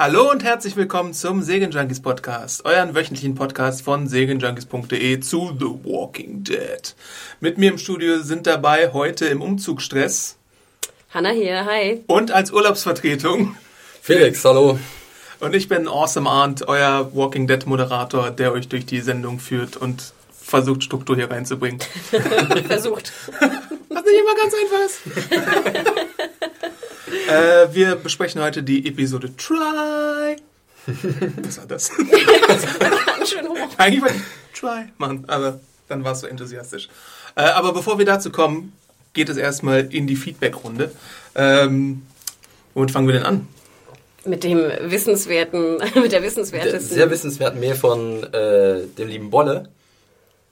Hallo und herzlich willkommen zum Segenjunkies Podcast, euren wöchentlichen Podcast von segenjunkies.de zu The Walking Dead. Mit mir im Studio sind dabei heute im Umzugsstress Hanna hier, hi. und als Urlaubsvertretung Felix, hallo. und ich bin Awesome Arndt, euer Walking Dead Moderator, der euch durch die Sendung führt und versucht Struktur hier reinzubringen. Versucht. Was nicht immer ganz einfach ist. äh, wir besprechen heute die Episode Try. Was war das? Ganz schön hoch. Eigentlich wollte ich Try machen, aber dann warst du enthusiastisch. Äh, aber bevor wir dazu kommen, geht es erstmal in die Feedback-Runde. Ähm, womit fangen wir denn an? Mit dem wissenswerten, mit der wissenswertesten. Sehr wissenswerten Mail von äh, dem lieben Bolle.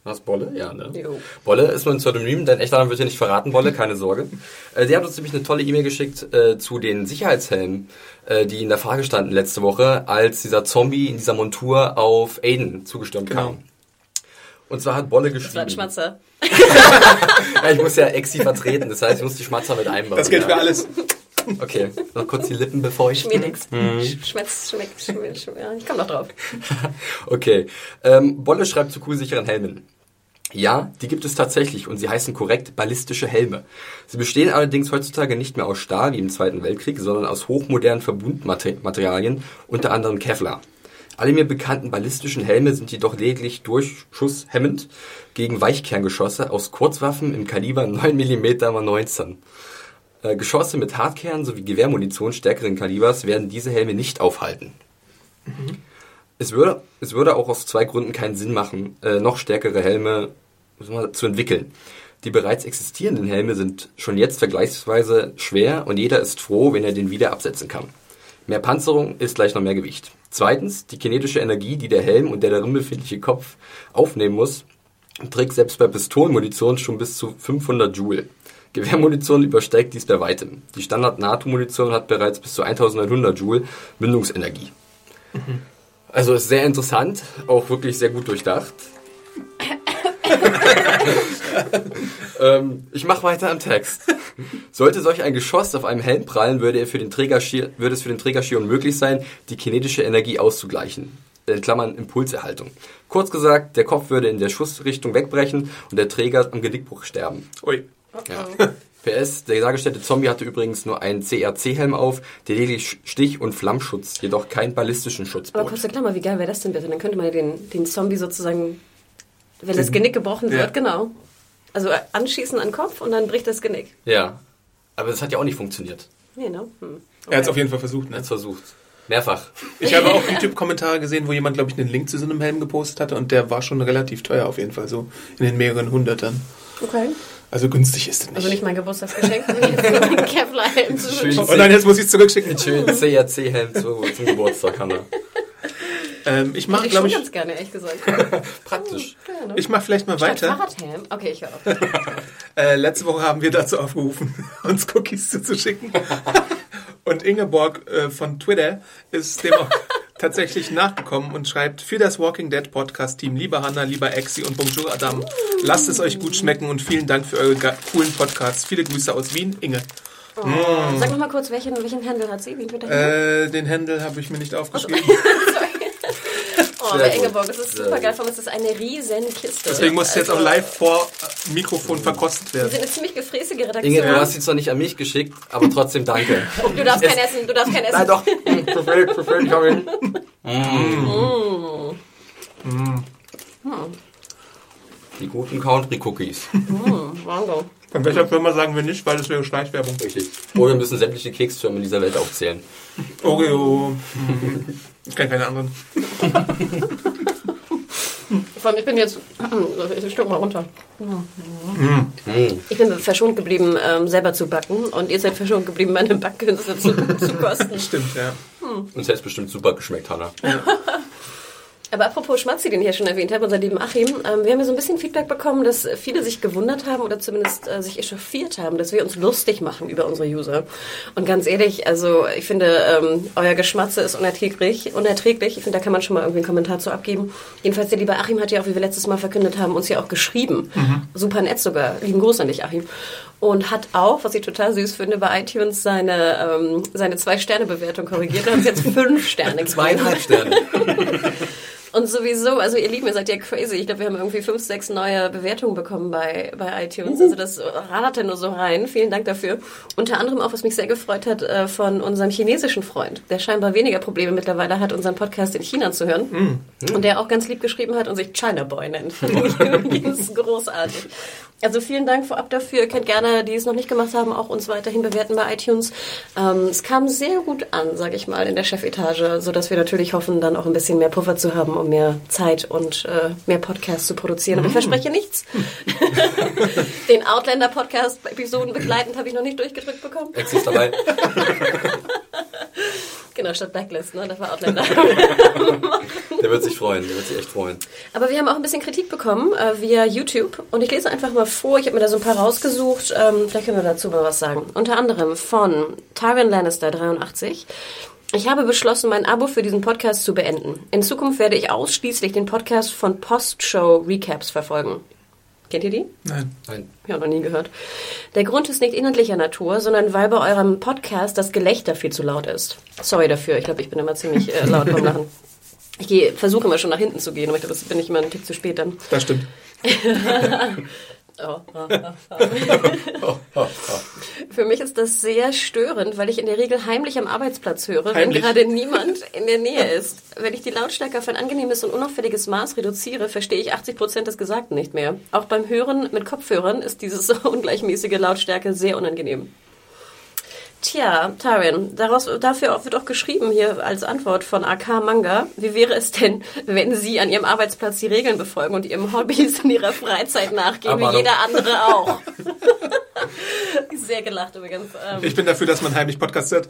Was, Bolle? Ja, ne? Jo. Bolle ist nur ein Pseudonym, dein echter Name wird hier nicht verraten, Bolle, keine Sorge. Äh, der hat uns nämlich eine tolle E-Mail geschickt äh, zu den Sicherheitshelmen, äh, die in der Frage standen letzte Woche, als dieser Zombie in dieser Montur auf Aiden zugestürmt Genau. kam. Und zwar hat Bolle Das war ein geschrieben. Schmatzer. Ja, ich muss ja Exi vertreten, das heißt, ich muss die Schmatzer mit einbauen. Das gilt ja. für alles. Okay, noch kurz die Lippen befeuchten. Mir nix. Mhm. Schmeckt, schmeckt, schmeckt, schmeckt. Ich komm noch drauf. Okay. Ähm, Bolle schreibt zu kugelsicheren Helmen. Ja, die gibt es tatsächlich und sie heißen korrekt ballistische Helme. Sie bestehen allerdings heutzutage nicht mehr aus Stahl wie im Zweiten Weltkrieg, sondern aus hochmodernen Verbundmaterialien, unter anderem Kevlar. Alle mir bekannten ballistischen Helme sind jedoch lediglich durchschusshemmend gegen Weichkerngeschosse aus Kurzwaffen im Kaliber 9 mm x 19. Äh, Geschosse mit Hartkern sowie Gewehrmunition stärkeren Kalibers werden diese Helme nicht aufhalten. Es würde, es würde auch aus zwei Gründen keinen Sinn machen, äh, noch stärkere Helme zu entwickeln. Die bereits existierenden Helme sind schon jetzt vergleichsweise schwer und jeder ist froh, wenn er den wieder absetzen kann. Mehr Panzerung ist gleich noch mehr Gewicht. Zweitens, die kinetische Energie, die der Helm und der darin befindliche Kopf aufnehmen muss, trägt selbst bei Pistolenmunition schon bis zu 500 Joule. Gewehrmunition übersteigt dies bei weitem. Die Standard-NATO-Munition hat bereits bis zu 1900 Joule Mündungsenergie. Also ist sehr interessant, auch wirklich sehr gut durchdacht. ähm, ich mache weiter am Text. Sollte solch ein Geschoss auf einem Helm prallen, würde, er für den würde es für den Träger schier unmöglich sein, die kinetische Energie auszugleichen. In Klammern Impulserhaltung. Kurz gesagt, der Kopf würde in der Schussrichtung wegbrechen und der Träger am Genickbruch sterben. Ui. Ja. PS, der dargestellte Zombie hatte übrigens nur einen CRC-Helm auf, der lediglich Stich- und Flammschutz, jedoch keinen ballistischen Schutz Aber bot. kurze Klammer, wie geil wäre das denn bitte? Dann könnte man ja den, den Zombie sozusagen, wenn das Genick gebrochen Ja. wird, genau. Also äh, anschießen an den Kopf und dann bricht das Genick. Ja, aber das hat ja auch nicht funktioniert. Nee, ne? Hm. Er hat es auf jeden Fall versucht. Ne? Jetzt versucht. Mehrfach. Ich habe auch YouTube-Kommentare gesehen, wo jemand, glaube ich, einen Link zu so einem Helm gepostet hatte und der war schon relativ teuer auf jeden Fall, so in den mehreren Hundertern. Okay. Also günstig ist es nicht. Also nicht mein Geburtstagsgeschenk, mir jetzt so einen Kevlar-Helm zu Schön. oh nein, jetzt muss ich es zurückschicken. Schön CRC-Helm zu, zum Geburtstag, Hanna. Ähm, ich mache, Hätte ich schon glaube ich, ganz gerne, ehrlich gesagt. Praktisch. Ja, ne? ich mache vielleicht mal Statt weiter. Fahrradhelm? Okay, ich höre auf. Äh, letzte Woche haben wir dazu aufgerufen, uns Cookies zuzuschicken. Und Ingeborg äh, von Twitter ist dem auch tatsächlich nachgekommen und schreibt für das Walking Dead Podcast Team, lieber Hanna, lieber Exi und Bonjour Adam, lasst es euch gut schmecken und vielen Dank für eure coolen Podcasts. Viele Grüße aus Wien, Inge. Sag noch mal kurz, welchen, welchen Handel hat sie? Wie Äh, den Händel habe ich mir nicht aufgeschrieben. Oh, Sehr. Ingeborg, das ist Sehr super geil. Vor allem ist das eine riesen Kiste. Deswegen muss es jetzt auch Also, live vor äh, Mikrofon verkostet Wir werden. sind eine ziemlich gefräßige Redaktion. Inge, du hast sie zwar nicht an mich geschickt, aber trotzdem danke. du darfst kein Essen, du darfst kein Essen. Nein, doch. Perfekt, perfekt, komm hin. Die guten Country-Cookies. Wango. Von welcher Firma sagen wir nicht, weil das wäre Schleichwerbung. Richtig. Oder wir müssen sämtliche Keksfirmen dieser Welt aufzählen. Oreo. hm, Ich kenne keine anderen. Vor allem, ich bin jetzt. Ich stück mal runter. Ich bin verschont geblieben, ähm, selber zu backen. Und ihr seid verschont geblieben, meine Backkünste zu, zu kosten. Stimmt, ja. Uns hätte es bestimmt super geschmeckt, Hanna. Aber apropos Schmatzi, den ich ja schon erwähnt habe, unser lieben Achim, ähm, wir haben ja so ein bisschen Feedback bekommen, dass viele sich gewundert haben oder zumindest äh, sich echauffiert haben, dass wir uns lustig machen über unsere User. Und ganz ehrlich, also ich finde, ähm, euer Geschmatze ist unerträglich. unerträglich. Ich finde, da kann man schon mal irgendwie einen Kommentar zu abgeben. Jedenfalls, der liebe Achim hat ja auch, wie wir letztes Mal verkündet haben, uns ja auch geschrieben. Super nett sogar. Lieben Gruß an dich, Achim. Und hat auch, was ich total süß finde, bei iTunes seine, ähm, seine Zwei-Sterne-Bewertung korrigiert und hat uns jetzt fünf Sterne. Zweieinhalb Sterne. Und sowieso, also ihr Lieben, ihr seid ja crazy. Ich glaube, wir haben irgendwie fünf, sechs neue Bewertungen bekommen bei, bei iTunes. Also das raderte nur so rein. Vielen Dank dafür. Unter anderem auch, was mich sehr gefreut hat, äh, von unserem chinesischen Freund, der scheinbar weniger Probleme mittlerweile hat, unseren Podcast in China zu hören. Und der auch ganz lieb geschrieben hat und sich China Boy nennt. das ist großartig. Also vielen Dank vorab dafür. Ihr könnt gerne, die es noch nicht gemacht haben, auch uns weiterhin bewerten bei iTunes. Ähm, es kam sehr gut an, sage ich mal, in der Chefetage, so dass wir natürlich hoffen, dann auch ein bisschen mehr Puffer zu haben, um mehr Zeit und äh, mehr Podcasts zu produzieren. Aber ich verspreche nichts. Den Outlander Podcast Episoden begleitend habe ich noch nicht durchgedrückt bekommen. Exit dabei. Genau, statt Blacklist, ne? Das war Outlander. Der wird sich freuen, der wird sich echt freuen. Aber wir haben auch ein bisschen Kritik bekommen äh, via YouTube und ich lese einfach mal vor. Ich habe mir da so ein paar rausgesucht. Ähm, vielleicht können wir dazu mal was sagen. Unter anderem von Tyrion Lannister 83. Ich habe beschlossen, mein Abo für diesen Podcast zu beenden. In Zukunft werde ich ausschließlich den Podcast von Postshow Recaps verfolgen. Kennt ihr die? Nein. Nein. Ja, noch nie gehört. Der Grund ist nicht inhaltlicher Natur, sondern weil bei eurem Podcast das Gelächter viel zu laut ist. Sorry dafür, ich glaube, ich bin immer ziemlich äh, laut beim Lachen. Ich versuche immer schon nach hinten zu gehen, aber ich glaube, das bin ich immer einen Tick zu spät dann. Das stimmt. Oh, oh, oh, Für mich ist das sehr störend, weil ich in der Regel heimlich am Arbeitsplatz höre, wenn Heimlich? gerade niemand in der Nähe ist. Wenn ich die Lautstärke auf ein angenehmes und unauffälliges Maß reduziere, verstehe ich 80 Prozent des Gesagten nicht mehr. Auch beim Hören mit Kopfhörern ist diese so ungleichmäßige Lautstärke sehr unangenehm. Tja, Tarin, daraus, dafür wird auch geschrieben hier als Antwort von AK Manga. Wie wäre es denn, wenn Sie an Ihrem Arbeitsplatz die Regeln befolgen und Ihrem Hobbys in Ihrer Freizeit nachgehen, Aber wie jeder andere auch? Sehr gelacht übrigens. Ähm, Ich bin dafür, dass man heimlich Podcast hört.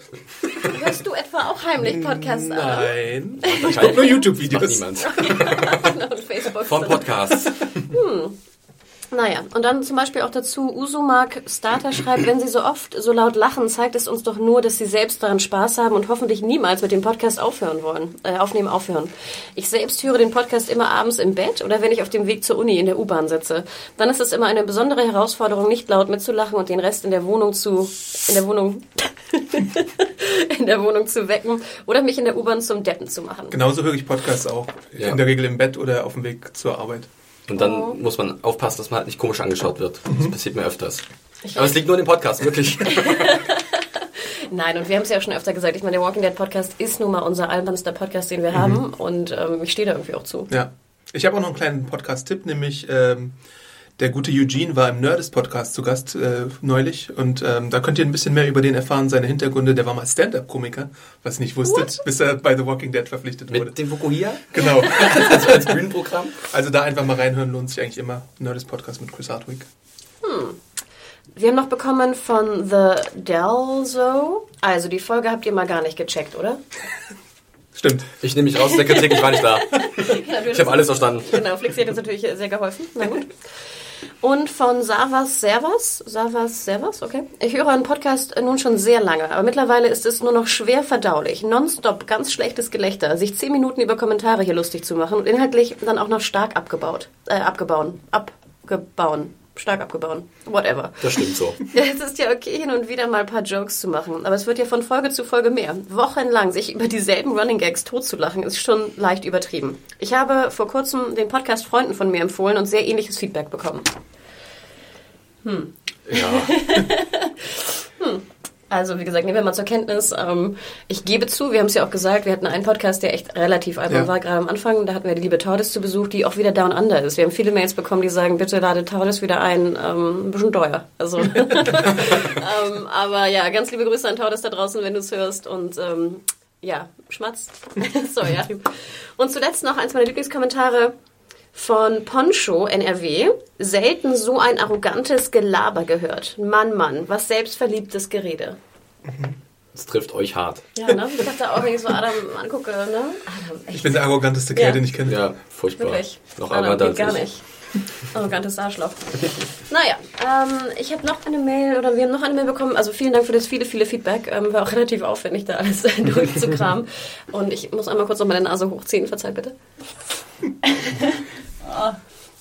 hörst du etwa auch heimlich Podcasts an? Nein. Ich gucke nur YouTube-Videos. niemand. Und Facebook Von Podcasts. Naja, und dann zum Beispiel auch dazu, Usumark Starter schreibt, wenn Sie so oft so laut lachen, zeigt es uns doch nur, dass Sie selbst daran Spaß haben und hoffentlich niemals mit dem Podcast aufhören wollen, äh, aufnehmen aufhören. Ich selbst höre den Podcast immer abends im Bett oder wenn ich auf dem Weg zur Uni in der U-Bahn sitze. Dann ist es immer eine besondere Herausforderung, nicht laut mitzulachen und den Rest in der Wohnung zu, in der Wohnung, in der Wohnung zu wecken oder mich in der U-Bahn zum Deppen zu machen. Genauso höre ich Podcasts auch. Ja. In der Regel im Bett oder auf dem Weg zur Arbeit. Und dann muss man aufpassen, dass man halt nicht komisch angeschaut wird. Das passiert mir öfters. Aber es liegt nur an dem Podcast, wirklich. Nein, und wir haben es ja auch schon öfter gesagt. Ich meine, der Walking Dead Podcast ist nun mal unser albernster Podcast, den wir haben. Und ähm, ich stehe da irgendwie auch zu. Ja. Ich habe auch noch einen kleinen Podcast-Tipp, nämlich ähm, der gute Eugene war im Nerdist-Podcast zu Gast äh, neulich und ähm, da könnt ihr ein bisschen mehr über den erfahren, seine Hintergründe. Der war mal Stand-Up-Komiker, was ihr nicht wusstet, bis er bei The Walking Dead verpflichtet wurde. Mit dem Vokuhia? Genau. Also als Bühnenprogramm? Also da einfach mal reinhören, lohnt sich eigentlich immer. Nerdist-Podcast mit Chris Hardwick. Wir haben noch bekommen von The Delzo. Also die Folge habt ihr mal gar nicht gecheckt, oder? Stimmt. Ich nehme mich raus aus der Kritik, ich war nicht da. Ich habe alles verstanden. Genau, Flixi hat uns natürlich sehr geholfen. Na gut. Und von Savas Servas. Savas Servas, okay. Ich höre einen Podcast nun schon sehr lange, aber mittlerweile ist es nur noch schwer verdaulich. Nonstop ganz schlechtes Gelächter, sich zehn Minuten über Kommentare hier lustig zu machen und inhaltlich dann auch noch stark abgebaut. Äh, abgebauen. Abgebauen. Stark abgebauen. Whatever. Das stimmt so. Ja, es ist ja okay, hin und wieder mal ein paar Jokes zu machen, aber es wird ja von Folge zu Folge mehr. Wochenlang sich über dieselben Running Gags totzulachen, ist schon leicht übertrieben. Ich habe vor kurzem den Podcast Freunden von mir empfohlen und sehr ähnliches Feedback bekommen. Ja. Also, wie gesagt, nehmen wir mal zur Kenntnis. Ähm, ich gebe zu, wir haben es ja auch gesagt, wir hatten einen Podcast, der echt relativ albern Ja. war, gerade am Anfang. Da hatten wir die liebe Tordes zu Besuch, die auch wieder down under ist. Wir haben viele Mails bekommen, die sagen, bitte lade Tordes wieder ein. Ähm, ein bisschen teuer. Also, ähm, aber ja, ganz liebe Grüße an Tordes da draußen, wenn du es hörst. Und ähm, ja, Schmatz. Sorry, Achim. Und zuletzt noch eins meiner Lieblingskommentare Von Poncho NRW. Selten so ein arrogantes Gelaber gehört. Mann, Mann, was selbstverliebtes Gerede. Das trifft euch hart. Ja, ne? Ich dachte auch, wenn ich so Adam angucke, ne? Adam, echt. Ich bin der arroganteste Kerl, Ja. den ich kenne. Ja, furchtbar. Wirklich. Noch Adam, arroganter gar als ich. nicht. Arrogantes Arschloch. naja, ähm, ich habe noch eine Mail oder wir haben noch eine Mail bekommen. Also vielen Dank für das viele, viele Feedback. Ähm, war auch relativ aufwendig, da alles durchzukramen. Und ich muss einmal kurz noch meine Nase hochziehen. Verzeiht bitte. Ah,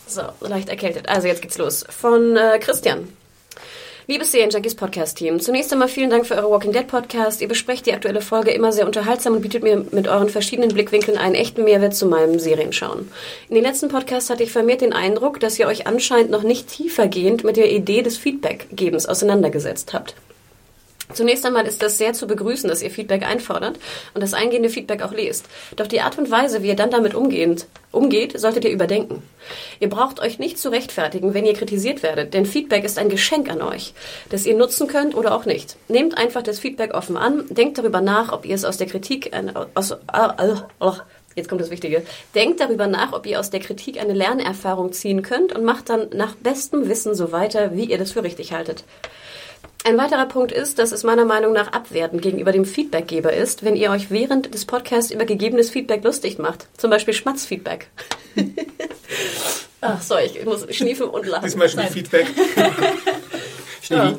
so, leicht erkältet. Also jetzt geht's los. Von äh, Christian. Liebes Serienjunkies Podcast-Team, zunächst einmal vielen Dank für eure Walking Dead Podcast. Ihr besprecht die aktuelle Folge immer sehr unterhaltsam und bietet mir mit euren verschiedenen Blickwinkeln einen echten Mehrwert zu meinem Serienschauen. In den letzten Podcasts hatte ich vermehrt den Eindruck, dass ihr euch anscheinend noch nicht tiefergehend mit der Idee des Feedbackgebens auseinandergesetzt habt. Zunächst einmal ist das sehr zu begrüßen, dass ihr Feedback einfordert und das eingehende Feedback auch lest. Doch die Art und Weise, wie ihr dann damit umgehend, umgeht, solltet ihr überdenken. Ihr braucht euch nicht zu rechtfertigen, wenn ihr kritisiert werdet, denn Feedback ist ein Geschenk an euch, das ihr nutzen könnt oder auch nicht. Nehmt einfach das Feedback offen an, denkt darüber nach, ob ihr es aus der Kritik, aus, ah, oh, Jetzt kommt das Wichtige. Denkt darüber nach, ob ihr aus der Kritik eine Lernerfahrung ziehen könnt und macht dann nach bestem Wissen so weiter, wie ihr das für richtig haltet. Ein weiterer Punkt ist, dass es meiner Meinung nach abwertend gegenüber dem Feedbackgeber ist, wenn ihr euch während des Podcasts über gegebenes Feedback lustig macht. Zum Beispiel Schmatzfeedback. Ach, sorry, ich muss schniefen und lachen. Diesmal schon Verzeiht. Feedback. Ja.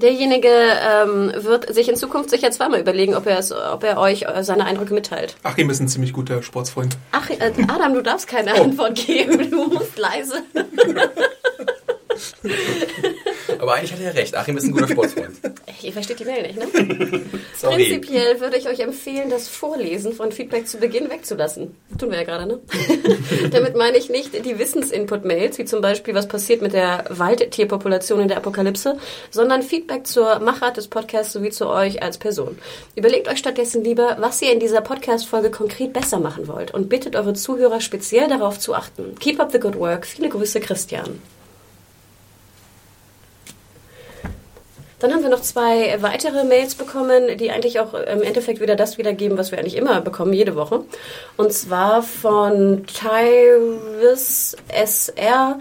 Derjenige ähm, wird sich in Zukunft sicher zweimal überlegen, ob er, es, ob er euch äh, seine Eindrücke mitteilt. Achim ist ein ziemlich guter Sportsfreund. Ach, äh, Adam, du darfst keine Oh. Antwort geben. Du musst leise. Aber eigentlich hat er recht. Achim ist ein guter Sportsfreund. Ihr versteht die Mail nicht, ne? Sorry. Prinzipiell würde ich euch empfehlen, das Vorlesen von Feedback zu Beginn wegzulassen. Tun wir ja gerade, ne? Damit meine ich nicht die Wissensinput-Mails, wie zum Beispiel, was passiert mit der Waldtierpopulation in der Apokalypse, sondern Feedback zur Machart des Podcasts sowie zu euch als Person. Überlegt euch stattdessen lieber, was ihr in dieser Podcast-Folge konkret besser machen wollt und bittet eure Zuhörer speziell darauf zu achten. Keep up the good work. Viele Grüße, Christian. Dann haben wir noch zwei weitere Mails bekommen, die eigentlich auch im Endeffekt wieder das wiedergeben, was wir eigentlich immer bekommen, jede Woche. Und zwar von Tyrus SR.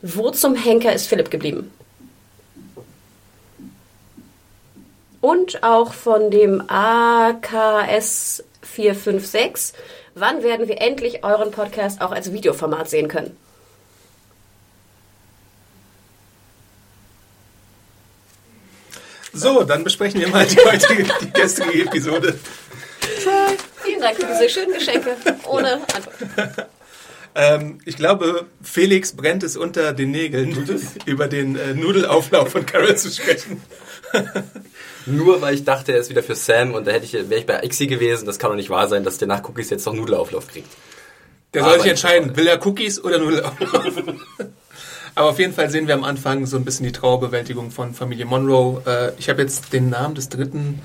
Wo zum Henker ist Philipp geblieben? Und auch von dem AKS 456. Wann werden wir endlich euren Podcast auch als Videoformat sehen können? So, dann besprechen wir mal die heutige die gestrige Episode. Vielen Dank für diese schönen Geschenke. Ohne Antwort. Ähm, ich glaube, Felix brennt es unter den Nägeln, über den äh, Nudelauflauf von Carol zu sprechen. Nur weil ich dachte, er ist wieder für Sam und da hätte ich, wäre ich bei Ixi gewesen. Das kann doch nicht wahr sein, dass der nach Cookies jetzt noch Nudelauflauf kriegt. Der Aber soll sich ich- entscheiden, will er Cookies oder Nudelauflauf? Aber auf jeden Fall sehen wir am Anfang so ein bisschen die Trauerbewältigung von Familie Monroe. Äh, ich habe jetzt den Namen des dritten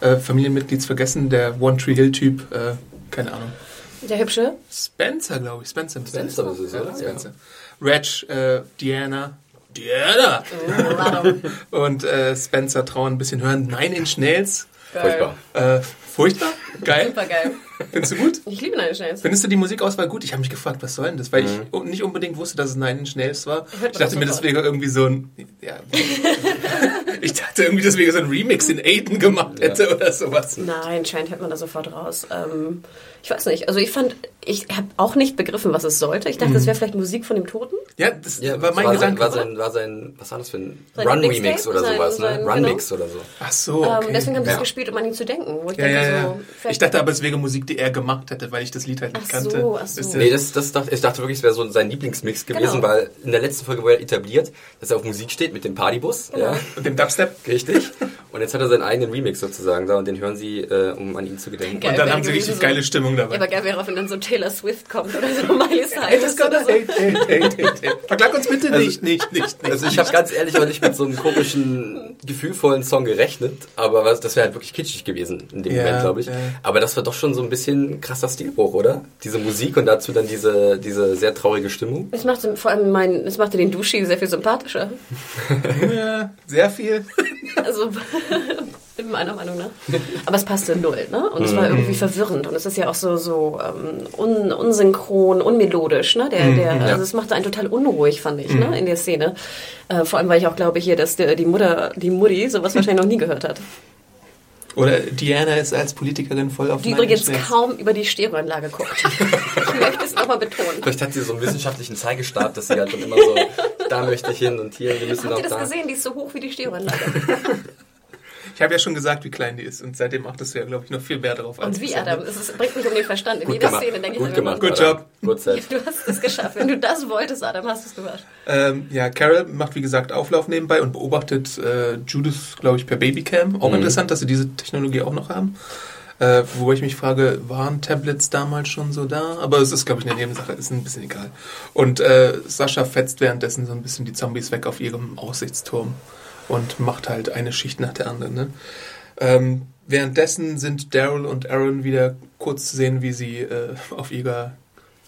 äh, Familienmitglieds vergessen, der One Tree Hill Typ, äh, keine Ahnung. Der Hübsche. Spencer, glaube ich. Spencer. Spencer das ist es, oder? Ja, Spencer. Reg, äh, Diana. Diana! Und äh, Spencer trauen ein bisschen hören. Nine Inch Nails. Furchtbar. Äh, furchtbar? Geil. Super geil. Findest du gut? Ich liebe Nine Nails. Findest du die Musikauswahl gut? Ich habe mich gefragt, was soll denn das? Weil ich nicht unbedingt wusste, dass es Nine Inch Nails war. Ich dachte mir, wäre irgendwie so ein... Ja. ich dachte irgendwie, das wäre so ein Remix, den Aiden gemacht hätte oder sowas. Nein, scheint hört man da sofort raus. Ähm, ich weiß nicht. Also ich fand, ich habe auch nicht begriffen, was es sollte. Ich dachte, das wäre vielleicht Musik von dem Toten. Ja, das Ja, war mein war sein, Gedanke. war sein, war sein, was war das für ein Sein Run-Remix oder Sein- sowas, ne? sein- Run-Mix oder so. Ach so, okay. Ähm, deswegen haben sie es Ja. gespielt, um an ihn zu denken. Wo ich ja, denke, ja, ja. so, Ich dachte aber, es wäre Musik, die er gemacht hätte, weil ich das Lied halt nicht Ach kannte. so, ach so. Ihr? Nee, das, das dachte, ich dachte wirklich, es wäre so sein Lieblingsmix gewesen, Genau. weil in der letzten Folge wurde er etabliert, dass er auf Musik steht mit dem Partybus. Genau. Ja, Und dem Dubstep. richtig. Und jetzt hat er seinen eigenen Remix sozusagen da und den hören sie, äh, um an ihn zu gedenken. Geil. Und dann haben sie richtig so. geile Stimmung Ja, aber dabei. geil wäre, wenn dann so Taylor Swift kommt oder so Miley Cyrus. oder so. Verklag uns bitte nicht, nicht, nicht, nicht. Also ich habe ganz ehrlich noch nicht mit so einem komischen, gefühlvollen Song gerechnet, aber was, das wäre halt wirklich kitschig gewesen in dem Ja, Moment, glaube ich. ja. Aber das war doch schon so ein bisschen krasser Stilbruch, oder? Diese Musik und dazu dann diese, diese sehr traurige Stimmung. Das machte vor allem mein, das machte den Duschi sehr viel sympathischer. Ja, sehr viel. Also meiner Meinung nach. Aber es passte null, ne? Und es war irgendwie verwirrend. Und es ist ja auch so, so ähm, un, unsynchron, unmelodisch, ne? Der, der, also es machte einen total unruhig, fand ich, ne? In der Szene. Äh, vor allem, weil ich auch glaube hier, dass der, die Mutter, die Mutti sowas wahrscheinlich noch nie gehört hat. Oder Diana ist als Politikerin voll auf Die Nine übrigens Nails. kaum über die Stereoanlage guckt. ich möchte es nochmal betonen. Vielleicht hat sie so einen wissenschaftlichen Zeigestab, dass sie halt dann immer so, da möchte ich hin und hier, wir müssen Habt auch ihr das da. gesehen? Die ist so hoch wie die Stereoanlage. Ich habe ja schon gesagt, wie klein die ist und seitdem achtest du ja, glaube ich, noch viel mehr darauf. als Und wie, Adam? ne? Es ist- bringt mich um den Verstand. In Gut jeder gemacht. Szene denke ich Gut mir gemacht. Good job. Good set. Du hast es geschafft. Wenn du das wolltest, Adam, hast du es gemacht. Ähm, ja, Carol macht wie gesagt Auflauf nebenbei und beobachtet äh, Judith, glaube ich, per Babycam. Auch interessant, dass sie diese Technologie auch noch haben. Äh, wo ich mich frage, waren Tablets damals schon so da? Aber es ist, glaube ich, eine Nebensache, ist ein bisschen egal. Und äh, Sascha fetzt währenddessen so ein bisschen die Zombies weg auf ihrem Aussichtsturm und macht halt eine Schicht nach der anderen. Ne? Ähm, währenddessen sind Daryl und Aaron wieder kurz zu sehen, wie sie äh, auf ihrer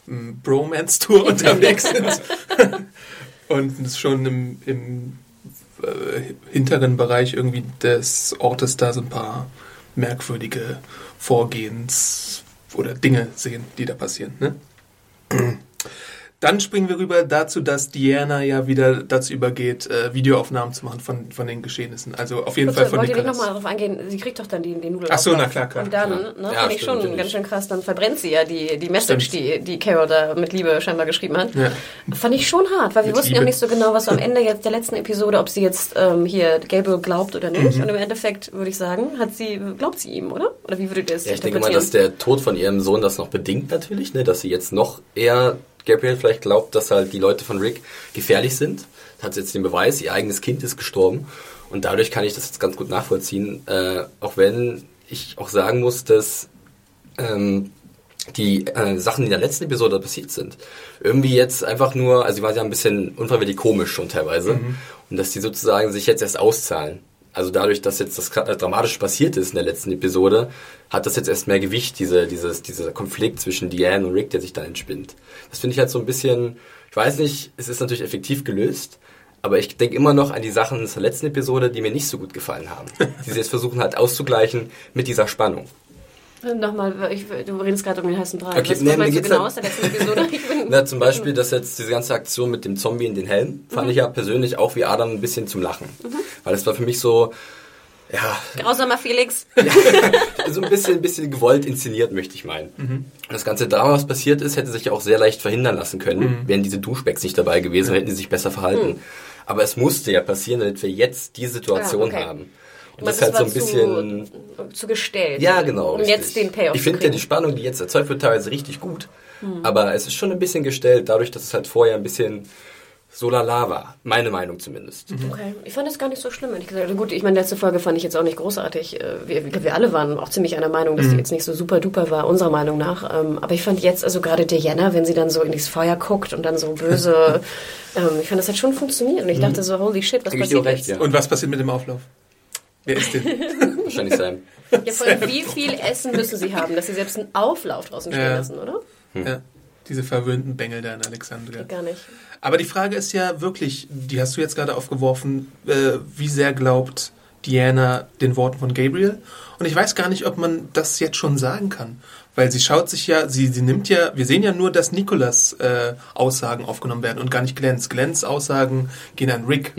ähm, Bromance-Tour unterwegs sind. und schon im, im äh, hinteren Bereich irgendwie des Ortes da so ein paar merkwürdige Vorgehens oder Dinge sehen, die da passieren. Ne? Dann springen wir rüber dazu, dass Diana ja wieder dazu übergeht, äh, Videoaufnahmen zu machen von, von den Geschehnissen. Also auf jeden Fall von wollt ihr nicht Nicholas. nochmal darauf eingehen? Sie kriegt doch dann die, die Nudeln. Ach so, na klar, klar, Und dann, klar. ne, Ja, fand ich schon natürlich. ganz schön krass, dann verbrennt sie ja die, die Message, Stimmt. die, die Carol da mit Liebe scheinbar geschrieben hat. Ja. Fand ich schon hart, weil wir Mit wussten ja Liebe. nicht so genau, was am Ende jetzt der letzten Episode, ob sie jetzt ähm, hier Gabriel glaubt oder Mhm. nicht. Und im Endeffekt würde ich sagen, hat sie, glaubt sie ihm, oder? Oder wie würdet ihr das Ja, ich denke mal, dass der Tod von ihrem Sohn das noch bedingt natürlich, ne, dass sie jetzt noch eher Gabriel vielleicht glaubt, dass halt die Leute von Rick gefährlich sind. Hat sie jetzt den Beweis, ihr eigenes Kind ist gestorben. Und dadurch kann ich das jetzt ganz gut nachvollziehen. Äh, auch wenn ich auch sagen muss, dass ähm, die äh, Sachen, die in der letzten Episode passiert sind, irgendwie jetzt einfach nur, also die waren ja ein bisschen unfreiwillig komisch schon teilweise. Und dass die sozusagen sich jetzt erst auszahlen. Also dadurch, dass jetzt das dramatisch passiert ist in der letzten Episode, hat das jetzt erst mehr Gewicht, diese, dieses, dieser Konflikt zwischen Diane und Rick, der sich dann entspinnt. Das finde ich halt so ein bisschen, ich weiß nicht, es ist natürlich effektiv gelöst, aber ich denke immer noch an die Sachen aus der letzten Episode, die mir nicht so gut gefallen haben. Die sie jetzt versuchen halt auszugleichen mit dieser Spannung. Nochmal, ich, du redest gerade um den heißen Brei. Okay, was, nee, meinst du geht's genau halt- aus der letzten Episode? Na, zum Beispiel, dass jetzt diese ganze Aktion mit dem Zombie in den Helm, fand ich ja persönlich auch wie Adam ein bisschen zum Lachen. Weil das war für mich so, ja, Grausamer Felix. so ein bisschen, ein bisschen gewollt inszeniert, möchte ich meinen. Und das ganze Drama, was passiert ist, hätte sich ja auch sehr leicht verhindern lassen können, wären diese Duschbecks nicht dabei gewesen, hätten die sich besser verhalten. Aber es musste ja passieren, damit wir jetzt die Situation Ja, okay. haben. Und das ist halt es so ein bisschen... Zu, zu gestellt. Ja, genau. Um richtig. jetzt den Payoff Ich finde ja die Spannung, die jetzt erzeugt wird, teilweise richtig gut. Aber es ist schon ein bisschen gestellt, dadurch, dass es halt vorher ein bisschen so lala war. Meine Meinung zumindest. Okay, ich fand das gar nicht so schlimm, ehrlich gesagt. Also gut, ich meine, letzte Folge fand ich jetzt auch nicht großartig. Äh, Wir, wir alle waren auch ziemlich einer Meinung, dass die jetzt nicht so super duper war, unserer Meinung nach. Ähm, Aber ich fand jetzt, also gerade Diana, wenn sie dann so in dieses Feuer guckt und dann so böse, ähm, ich fand, das hat schon funktioniert. Und ich dachte so, holy shit, was ich passiert recht, jetzt? ja. Und was passiert mit dem Auflauf? Wer ist denn? Wahrscheinlich sein. Ja, vor allem, wie viel Essen müssen sie haben, dass sie selbst einen Auflauf draußen stehen Ja. lassen, oder? ja, diese verwöhnten Bengel da in Alexandria. Gar nicht. Aber die Frage ist ja wirklich, die hast du jetzt gerade aufgeworfen, äh, wie sehr glaubt Diana den Worten von Gabriel? Und ich weiß gar nicht, ob man das jetzt schon sagen kann. Weil sie schaut sich ja, sie, sie nimmt ja, wir sehen ja nur, dass Nicholas äh, Aussagen aufgenommen werden und gar nicht Glens. Glens Aussagen gehen an Rick.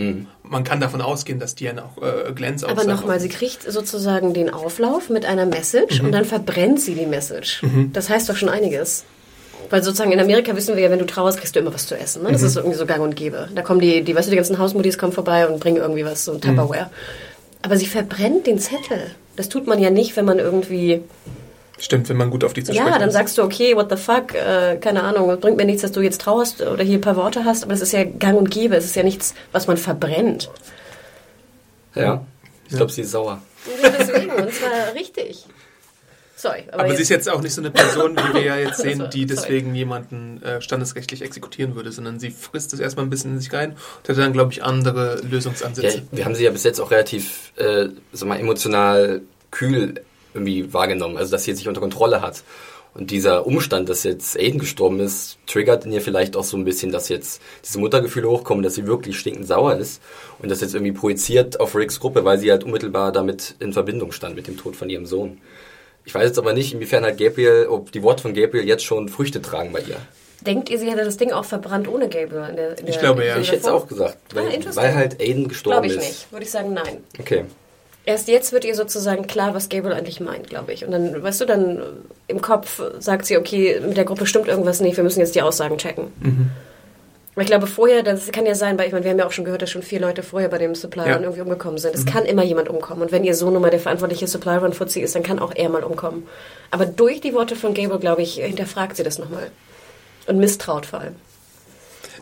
Man kann davon ausgehen, dass Diana auch äh, Glens Aber Aussagen nochmal, sie kriegt sozusagen den Auflauf mit einer Message Mhm. und dann verbrennt sie die Message. Das heißt doch schon einiges. Weil sozusagen in Amerika wissen wir ja, wenn du trauerst, kriegst du immer was zu essen. Ne? Das Mhm. ist irgendwie so gang und gäbe. Da kommen die, die, weißt du, die ganzen Hausmuttis kommen vorbei und bringen irgendwie was, so ein Tupperware. Aber sie verbrennt den Zettel. Das tut man ja nicht, wenn man irgendwie. Stimmt, wenn man gut auf die zu Ja, sprechen dann ist. sagst du, okay, what the fuck, äh, keine Ahnung, es bringt mir nichts, dass du jetzt trauerst oder hier ein paar Worte hast, aber das ist ja gang und gäbe. Es ist ja nichts, was man verbrennt. Ja. Ich glaube, sie ist sauer. Ja, deswegen, und zwar richtig. Sorry. Aber, Aber sie ist jetzt auch nicht so eine Person, wie wir ja jetzt sehen, die Sorry. deswegen jemanden äh, standesrechtlich exekutieren würde, sondern sie frisst es erstmal ein bisschen in sich rein und hat dann, glaube ich, andere Ja, Lösungsansätze. wir haben sie ja bis jetzt auch relativ, äh, sag mal, emotional kühl irgendwie wahrgenommen, also dass sie sich unter Kontrolle hat. Und dieser Umstand, dass jetzt Aiden gestorben ist, triggert in ihr vielleicht auch so ein bisschen, dass jetzt diese Muttergefühle hochkommen, dass sie wirklich stinkend sauer ist und das jetzt irgendwie projiziert auf Ricks Gruppe, weil sie halt unmittelbar damit in Verbindung stand mit dem Tod von ihrem Sohn. Ich weiß jetzt aber nicht, inwiefern halt Gabriel, ob die Worte von Gabriel jetzt schon Früchte tragen bei ihr. Denkt ihr, sie hätte das Ding auch verbrannt ohne Gabriel? In der, in Ich der glaube, ja. Hätte ich jetzt auch gesagt. Ah, Weil, interesting. weil halt Aiden gestorben Glaube ich ist. nicht. Würde ich sagen, nein. Okay. Erst jetzt wird ihr sozusagen klar, was Gabriel eigentlich meint, glaube ich. Und dann, weißt du, dann im Kopf sagt sie, okay, mit der Gruppe stimmt irgendwas nicht, wir müssen jetzt die Aussagen checken. Aber ich glaube, vorher, das kann ja sein, weil ich meine, wir haben ja auch schon gehört, dass schon vier Leute vorher bei dem Supply Run Ja. irgendwie umgekommen sind. Es kann immer jemand umkommen. Und wenn ihr Sohn nun mal der verantwortliche Supply Run Fuzzi ist, dann kann auch er mal umkommen. Aber durch die Worte von Gabriel, glaube ich, hinterfragt sie das nochmal. Und misstraut vor allem.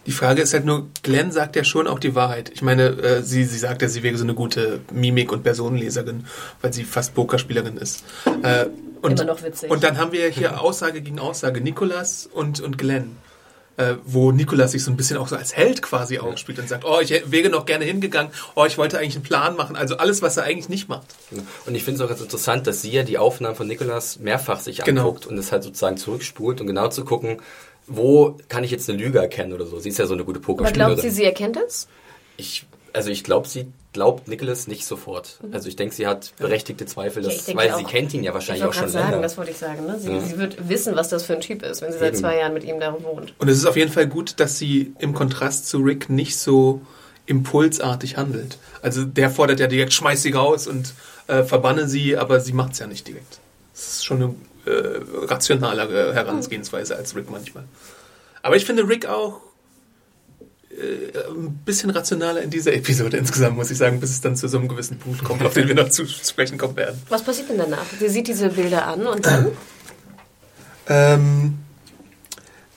Die Frage ist halt nur, Glenn sagt ja schon auch die Wahrheit. Ich meine, äh, sie, sie sagt ja, sie wäre so eine gute Mimik- und Personenleserin, weil sie fast Pokerspielerin ist. Äh, und, Immer noch witzig. Und dann haben wir hier Aussage gegen Aussage, Nikolas und, und Glenn. Äh, wo Nikolas sich so ein bisschen auch so als Held quasi aufspielt und sagt, oh, ich wäre noch gerne hingegangen, oh, ich wollte eigentlich einen Plan machen. Also alles, was er eigentlich nicht macht. Und ich finde es auch ganz interessant, dass sie ja die Aufnahmen von Nikolas mehrfach sich Genau. anguckt und es halt sozusagen zurückspult und genau zu gucken, wo kann ich jetzt eine Lüge erkennen oder so. Sie ist ja so eine gute Aber Pokerspielerin. glaubt sie, sie erkennt es? Ich, also ich glaube, sie glaubt Nicholas nicht sofort. Also ich denke, sie hat berechtigte Zweifel, Ja, dass, ich denke weil sie auch. kennt ihn ja Ich wahrscheinlich auch schon sagen, länger. das wollte ich sagen. Ne? Sie, Ja. sie wird wissen, was das für ein Typ ist, wenn sie seit Eben. zwei Jahren mit ihm da wohnt. Und es ist auf jeden Fall gut, dass sie im Kontrast zu Rick nicht so impulsartig handelt. Also der fordert ja direkt, schmeiß sie raus und äh, verbanne sie, aber sie macht es ja nicht direkt. Das ist schon eine äh, rationalere Herangehensweise als Rick manchmal. Aber ich finde Rick auch äh, ein bisschen rationaler in dieser Episode insgesamt, muss ich sagen, bis es dann zu so einem gewissen Punkt kommt, auf den wir noch zu sprechen kommen werden. Was passiert denn danach? Sie sieht diese Bilder an und dann? Ähm,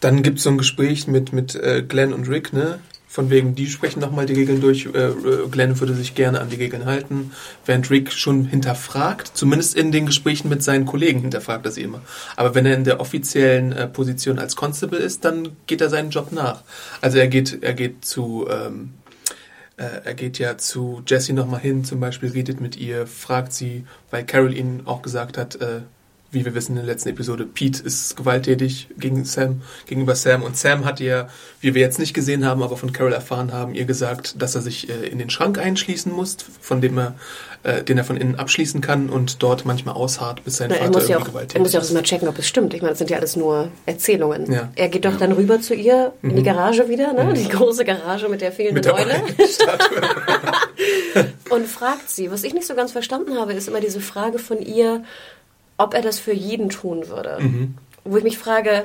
dann gibt es so ein Gespräch mit, mit äh, Glenn und Rick, ne? Von wegen, die sprechen nochmal die Regeln durch. Äh, äh, Glenn würde sich gerne an die Regeln halten, während Rick schon hinterfragt, zumindest in den Gesprächen mit seinen Kollegen hinterfragt er sie immer. Aber wenn er in der offiziellen äh, Position als Constable ist, dann geht er seinen Job nach. Also er geht, er geht zu, ähm, äh, er geht ja zu Jessie nochmal hin, zum Beispiel redet mit ihr, fragt sie, weil Carol ihnen auch gesagt hat, äh, wie wir wissen in der letzten Episode, Pete ist gewalttätig gegen Sam, gegenüber Sam. Und Sam hat ihr, wie wir jetzt nicht gesehen haben, aber von Carol erfahren haben, ihr gesagt, dass er sich äh, in den Schrank einschließen muss, von dem er, äh, den er von innen abschließen kann und dort manchmal ausharrt, bis sein Na, er, Vater ja irgendwie auch, er gewalttätig muss ja auch ist. erstmal checken, ob es stimmt. Ich meine, das sind ja alles nur Erzählungen. Ja. Er geht doch dann rüber zu ihr in die Garage wieder, ne? die große Garage mit der fehlenden Mit der Eule. Und fragt sie. Was ich nicht so ganz verstanden habe, ist immer diese Frage von ihr, ob er das für jeden tun würde. Mhm. Wo ich mich frage,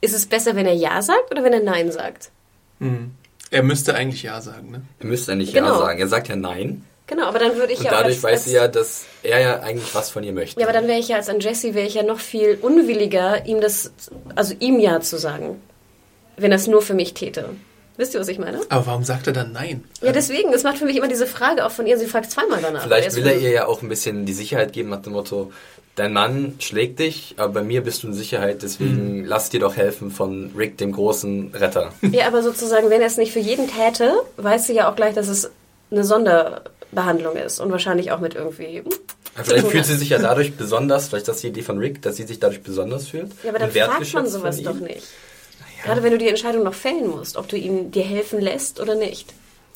ist es besser, wenn er Ja sagt oder wenn er Nein sagt? er müsste eigentlich Ja sagen, ne? Er müsste nicht Genau. Ja sagen. Er sagt ja Nein. Genau, aber dann würde ich Und ja auch dadurch als, weiß als, sie ja, dass er ja eigentlich was von ihr möchte. Ja, aber dann wäre ich ja als an Jesse, wäre ich ja noch viel unwilliger, ihm das, also ihm Ja zu sagen. Wenn er es nur für mich täte. Wisst ihr, was ich meine? Aber warum sagt er dann Nein? Ja, deswegen, das macht für mich immer diese Frage auch von ihr. Sie fragt zweimal danach. Vielleicht will er ihr ja auch ein bisschen die Sicherheit geben nach dem Motto, dein Mann schlägt dich, aber bei mir bist du in Sicherheit, deswegen lass dir doch helfen von Rick, dem großen Retter. Ja, aber sozusagen, wenn er es nicht für jeden täte, weiß sie ja auch gleich, dass es eine Sonderbehandlung ist und wahrscheinlich auch mit irgendwie. Vielleicht fühlt sie sich ja dadurch besonders, vielleicht das ist die Idee von Rick, dass sie sich dadurch besonders fühlt. Ja, aber dann fragt man sowas doch nicht. Gerade wenn du die Entscheidung noch fällen musst, ob du ihm dir helfen lässt oder nicht.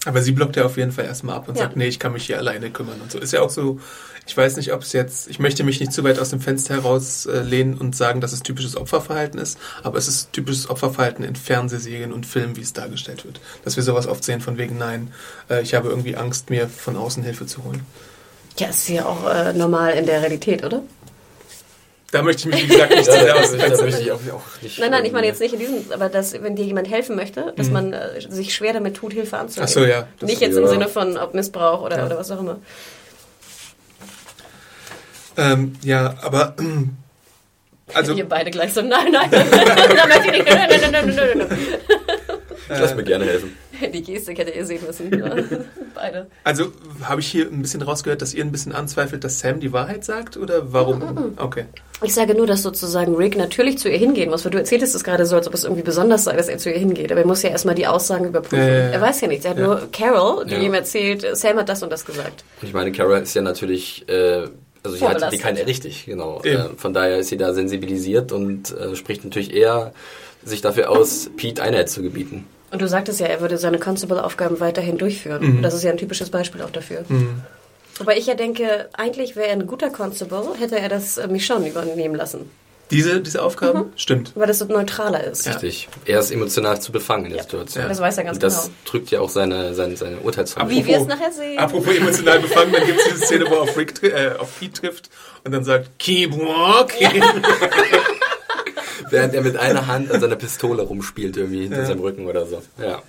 Aber sie blockt ja auf jeden Fall erstmal ab und Ja. sagt, nee, ich kann mich hier alleine kümmern und so. Ist ja auch so, ich weiß nicht, ob es jetzt, ich möchte mich nicht zu weit aus dem Fenster herauslehnen und sagen, dass es typisches Opferverhalten ist, aber es ist typisches Opferverhalten in Fernsehserien und Filmen, wie es dargestellt wird. Dass wir sowas oft sehen von wegen, nein, äh, ich habe irgendwie Angst, mir von außen Hilfe zu holen. Ja, ist ja auch äh, normal in der Realität, oder? Da möchte ich mich, wie gesagt, nicht zu Ja, sehr da, aus dem da Fenster möchte ich auch, auch nicht. Nein, nein, ich meine jetzt nicht in diesem, aber dass, wenn dir jemand helfen möchte, dass man äh, sich schwer damit tut, Hilfe anzunehmen. Ach so, ja. Das- Nicht jetzt im. Sinne von ob Missbrauch oder, Ja. oder was auch immer. Ähm, ja, aber also Ihr beide gleich so, nein, nein, nein, nein, möchte ich nicht, nein, nein, nein, nein, nein, nein, Ich lass mir gerne helfen. Die Gestik hättet ihr sehen müssen. Beide. Also habe ich hier ein bisschen rausgehört, dass ihr ein bisschen anzweifelt, dass Sam die Wahrheit sagt oder warum? Okay. Ich sage nur, dass sozusagen Rick natürlich zu ihr hingehen muss, weil du erzähltest es gerade so, als ob es irgendwie besonders sei, dass er zu ihr hingeht. Aber er muss ja erstmal die Aussagen überprüfen. Ja, ja, ja. Er weiß ja nichts. Er hat Ja. nur Carol, die Ja. ihm erzählt, Sam hat das und das gesagt. Ich meine, Carol ist ja natürlich äh, Also sie hat die keine richtig, genau. Äh, von daher ist sie da sensibilisiert und äh, spricht natürlich eher sich dafür aus, Pete Einheit zu gebieten. Und du sagtest ja, er würde seine Constable-Aufgaben weiterhin durchführen. Das ist ja ein typisches Beispiel auch dafür. Wobei ich ja denke, eigentlich wäre er ein guter Constable, hätte er das äh, Michonne übernehmen lassen. Diese, diese Aufgaben? Stimmt. Weil das so neutraler ist. Richtig. Er ist emotional zu befangen in der Situation. das weiß er ganz und das genau. drückt ja auch seine, seine, seine Urteilsfähigkeit. Wie wir es nachher sehen. Apropos emotional befangen, dann gibt es diese Szene, wo er auf, Rick, tri- äh, auf Pete trifft und dann sagt, keep walking. Während er mit einer Hand an seiner Pistole rumspielt, irgendwie hinter seinem Rücken oder so. Ja.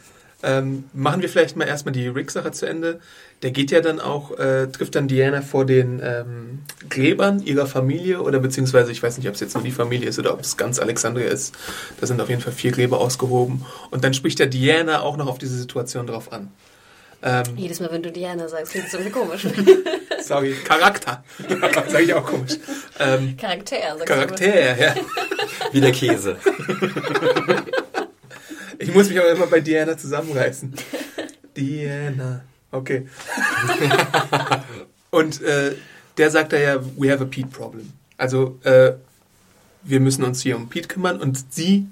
Ähm, machen wir vielleicht mal erstmal die Rick-Sache zu Ende. Der geht ja dann auch, äh, trifft dann Diana vor den ähm, Gräbern ihrer Familie oder beziehungsweise ich weiß nicht, ob es jetzt nur die Familie ist oder ob es ganz Alexandria ist. Da sind auf jeden Fall vier Gräber ausgehoben. Und dann spricht der Diana auch noch auf diese Situation drauf an. Ähm, Jedes Mal, wenn du Diana sagst, klingt es irgendwie komisch. sorry, Charakter. Sag ich auch komisch. Ähm, Charakter, du. Charakter, ja. Wie der Käse. Ich muss mich aber immer bei Diana zusammenreißen. Diana. Okay. Und äh, der sagt da ja, we have a Pete problem. Also äh, wir müssen uns hier um Pete kümmern und sie,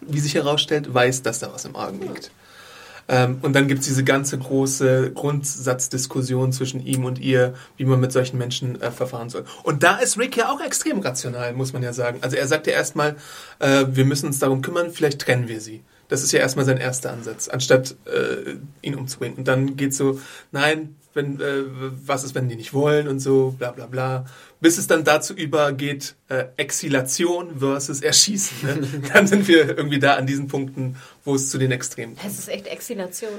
wie sich herausstellt, weiß, dass da was im Argen liegt. Ähm, und dann gibt es diese ganze große Grundsatzdiskussion zwischen ihm und ihr, wie man mit solchen Menschen äh, verfahren soll. Und da ist Rick ja auch extrem rational, muss man ja sagen. Also er sagt ja erstmal, äh, wir müssen uns darum kümmern, vielleicht trennen wir sie. Das ist ja erstmal sein erster Ansatz, anstatt äh, ihn umzubringen. Und dann geht's so, nein, wenn, äh, was ist, wenn die nicht wollen und so, bla bla bla. Bis es dann dazu übergeht, äh, Exilation versus Erschießen. Ne? dann sind wir irgendwie da an diesen Punkten, wo es zu den Extremen kommt. Das ist echt Exilation.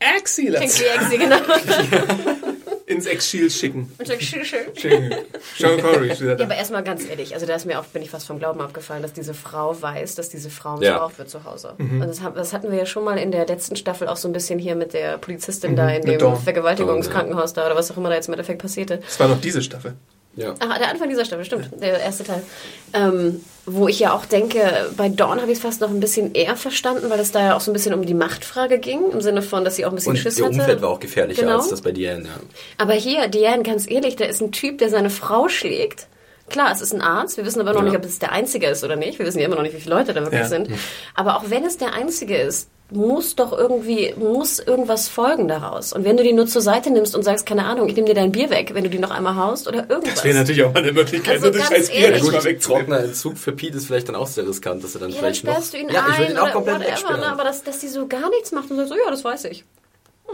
Klingt Exilation. wie Exil, genau. Ins Exil schicken. Schön, schön. Schicken. Sean Connery Ja, aber erstmal ganz ehrlich, also da ist mir auch, bin ich fast vom Glauben abgefallen, dass diese Frau weiß, dass diese Frau Ja. missbraucht wird zu Hause. Und das, das hatten wir ja schon mal in der letzten Staffel auch so ein bisschen hier mit der Polizistin da in mit dem Dawn. Vergewaltigungskrankenhaus da oder was auch immer da jetzt im Endeffekt passierte. Das war noch diese Staffel. Ja. Ach, der Anfang dieser Staffel, stimmt, der erste Teil. Ähm, wo ich ja auch denke, bei Dawn habe ich es fast noch ein bisschen eher verstanden, weil es da ja auch so ein bisschen um die Machtfrage ging, im Sinne von, dass sie auch ein bisschen Und Schiss ihr hatte. Umfeld war auch gefährlicher Genau. als das bei Diane. Ja. Aber hier, Diane, ganz ehrlich, da ist ein Typ, der seine Frau schlägt. Klar, es ist ein Arzt. Wir wissen aber noch Ja. nicht, ob es der Einzige ist oder nicht. Wir wissen ja immer noch nicht, wie viele Leute da wirklich Ja. sind. Aber auch wenn es der Einzige ist, muss doch irgendwie, muss irgendwas folgen daraus. Und wenn du die nur zur Seite nimmst und sagst, keine Ahnung, ich nehme dir dein Bier weg, wenn du die noch einmal haust oder irgendwas. Das wäre natürlich auch mal eine Möglichkeit, Also so das scheiß Bier nicht mal Gut, wegzunehmen. trockener Entzug für Pete ist vielleicht dann auch sehr riskant, dass er dann ja, dann vielleicht noch... sperrst du ihn ja, ich würde ihn auch komplett whatever, wegsperren. ne? aber dass, dass die so gar nichts macht und sagt, so, ja, das weiß ich.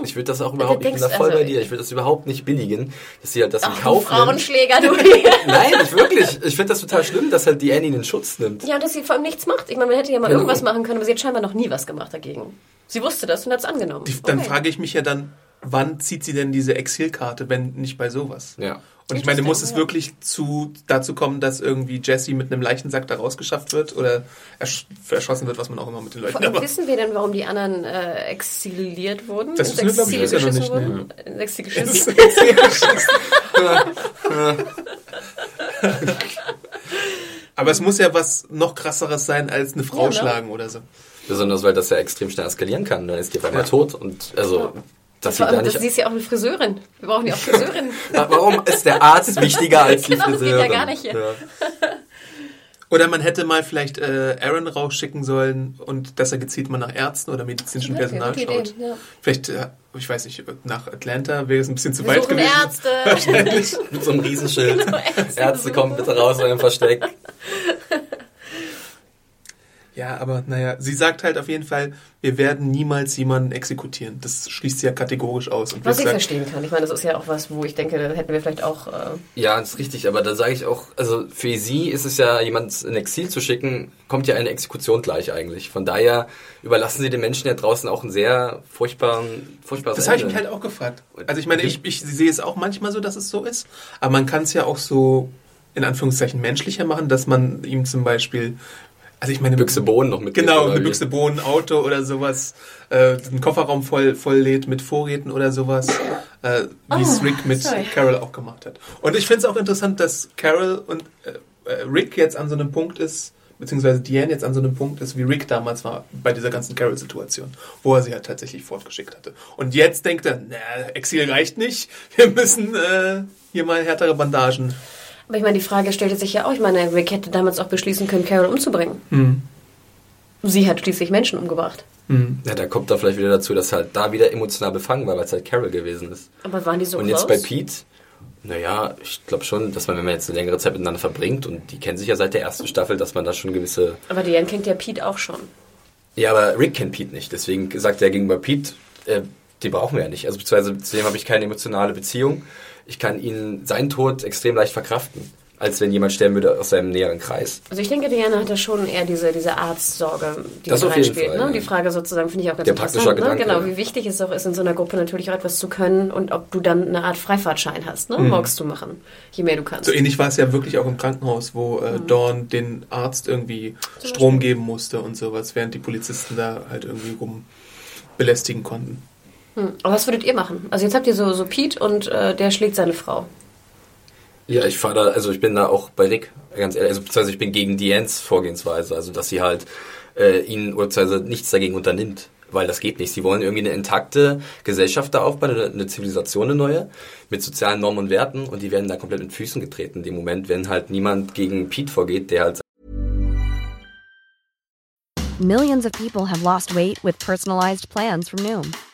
Ich würde das auch überhaupt, ich bin da voll also- bei dir. Ich würde das überhaupt nicht billigen, dass sie halt das in Ach, du Kauf nimmt. Frauenschläger, du. Nein, nicht wirklich. Ich finde das total schlimm, dass halt die Annie den Schutz nimmt. ja, und dass sie vor allem nichts macht. Ich meine, man hätte ja mal Genau. irgendwas machen können, aber sie hat scheinbar noch nie was gemacht dagegen. Sie wusste das und hat es angenommen. Die, dann Okay. frage ich mich ja dann, wann zieht sie denn diese Exilkarte, wenn nicht bei sowas? Ja. Und ich meine, muss es wirklich zu, dazu kommen, dass irgendwie Jesse mit einem Leichensack da rausgeschafft wird oder ersch erschossen wird, was man auch immer mit den Leuten macht? wissen wir denn, warum die anderen äh, exiliert wurden? Das Ins wissen wir, glaub ich, Exil noch geschissen nicht, wurden? Ins Exil geschissen. Aber es muss ja was noch krasseres sein, als eine Frau Ja, ne? schlagen oder so. Besonders, weil das ja extrem schnell eskalieren kann. Dann ist die auf einmal Ja. tot und also, dass sie Vor da allem, nicht... das, sie ist ja auch eine Friseurin. Wir brauchen ja auch Friseurin. Warum ist der Arzt wichtiger als die Genau, das geht ja Friseurin? gar nicht hier. Oder man hätte mal vielleicht äh, Aaron rausschicken sollen und dass er gezielt mal nach Ärzten oder medizinischem Personal Idee, schaut. ja. Vielleicht, äh, ich weiß nicht, nach Atlanta wäre es ein bisschen zu Wir weit gewesen. Ärzte. Mit so einem Riesenschild. Ärzte Ärzte kommen bitte raus aus eurem Versteck. Ja, aber naja, sie sagt halt auf jeden Fall, wir werden niemals jemanden exekutieren. Das schließt sie ja kategorisch aus. Und Was ich gesagt, verstehen kann. Ich meine, das ist ja auch was, wo ich denke, da hätten wir vielleicht auch... Äh, Ja, das ist richtig, aber da sage ich auch, also für sie ist es ja, jemand in Exil zu schicken, kommt ja eine Exekution gleich eigentlich. Von daher überlassen sie den Menschen ja draußen auch einen sehr furchtbaren, furchtbares Das habe ich mich halt auch gefragt. Also ich meine, ich, ich sehe es auch manchmal so, dass es so ist, aber man kann es ja auch so in Anführungszeichen menschlicher machen, dass man ihm zum Beispiel, also ich meine, Büchse Bohnen noch mit Genau, eine Büchse Bohnen, Auto oder sowas, äh, einen Kofferraum voll, voll lädt mit Vorräten oder sowas, äh, wie es Oh, Rick mit sorry. Carol auch gemacht hat. Und ich finde es auch interessant, dass Carol und äh, äh, Rick jetzt an so einem Punkt ist, beziehungsweise Diane jetzt an so einem Punkt ist, wie Rick damals war bei dieser ganzen Carol-Situation, wo er sie halt tatsächlich fortgeschickt hatte. Und jetzt denkt er, na, Exil reicht nicht, wir müssen äh, hier mal härtere Bandagen. Aber ich meine, die Frage stellte sich ja auch. Ich meine, Rick hätte damals auch beschließen können, Carol umzubringen. Mhm. Sie hat schließlich Menschen umgebracht. Ja, da kommt da vielleicht wieder dazu, dass halt da wieder emotional befangen war, weil es halt Carol gewesen ist. Aber waren die so und close? jetzt bei Pete, naja, ich glaube schon, dass man, wenn man jetzt eine längere Zeit miteinander verbringt, und die kennen sich ja seit der ersten Staffel, dass man da schon gewisse. Aber Diane kennt ja Pete auch schon. Ja, aber Rick kennt Pete nicht, deswegen sagt er gegenüber Pete, äh, die brauchen wir ja nicht. Also beziehungsweise zu dem habe ich keine emotionale Beziehung. Ich kann ihn seinen Tod extrem leicht verkraften, als wenn jemand sterben würde aus seinem näheren Kreis. Also ich denke, Diana hatte schon eher diese, diese Arztsorge, die Das jeden reinspielt. Fall, ne? ja. Die Frage sozusagen finde ich auch ganz Der praktische interessant. Ne? Gedanke, Genau, ja. wie wichtig es auch ist, in so einer Gruppe natürlich auch etwas zu können und ob du dann eine Art Freifahrtschein hast, Mhm. ne? Morgs zu machen, je mehr du kannst. So ähnlich war es ja wirklich auch im Krankenhaus, wo äh, Mhm. Dawn den Arzt irgendwie Strom geben musste und sowas, während die Polizisten da halt irgendwie rum belästigen konnten. Hm. Aber was würdet ihr machen? Also jetzt habt ihr so, so Pete und äh, der schlägt seine Frau. Ja, ich fahre da, also ich bin da auch bei Rick, ganz ehrlich, also beziehungsweise ich bin gegen Dianes Vorgehensweise, also dass sie halt äh, ihn oder beziehungsweise nichts dagegen unternimmt, weil das geht nicht. Sie wollen irgendwie eine intakte Gesellschaft da aufbauen, eine, eine Zivilisation, eine neue, mit sozialen Normen und Werten und die werden da komplett mit Füßen getreten in dem Moment, wenn halt niemand gegen Pete vorgeht, der halt Millions of people have lost weight with personalized plans from Noom,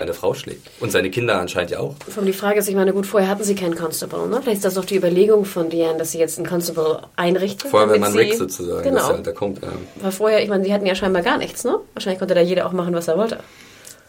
Seine Frau schlägt. Und seine Kinder anscheinend ja auch. Von die Frage ist, ich meine, gut, vorher hatten sie keinen Constable, ne? Vielleicht ist das auch die Überlegung von Diane, dass sie jetzt einen Constable einrichtet. Allem, wenn damit man Rick sie- sozusagen, Genau. dass er halt da kommt. Ja. Weil vorher, ich meine, sie hatten ja scheinbar gar nichts, ne? Wahrscheinlich konnte da jeder auch machen, was er wollte.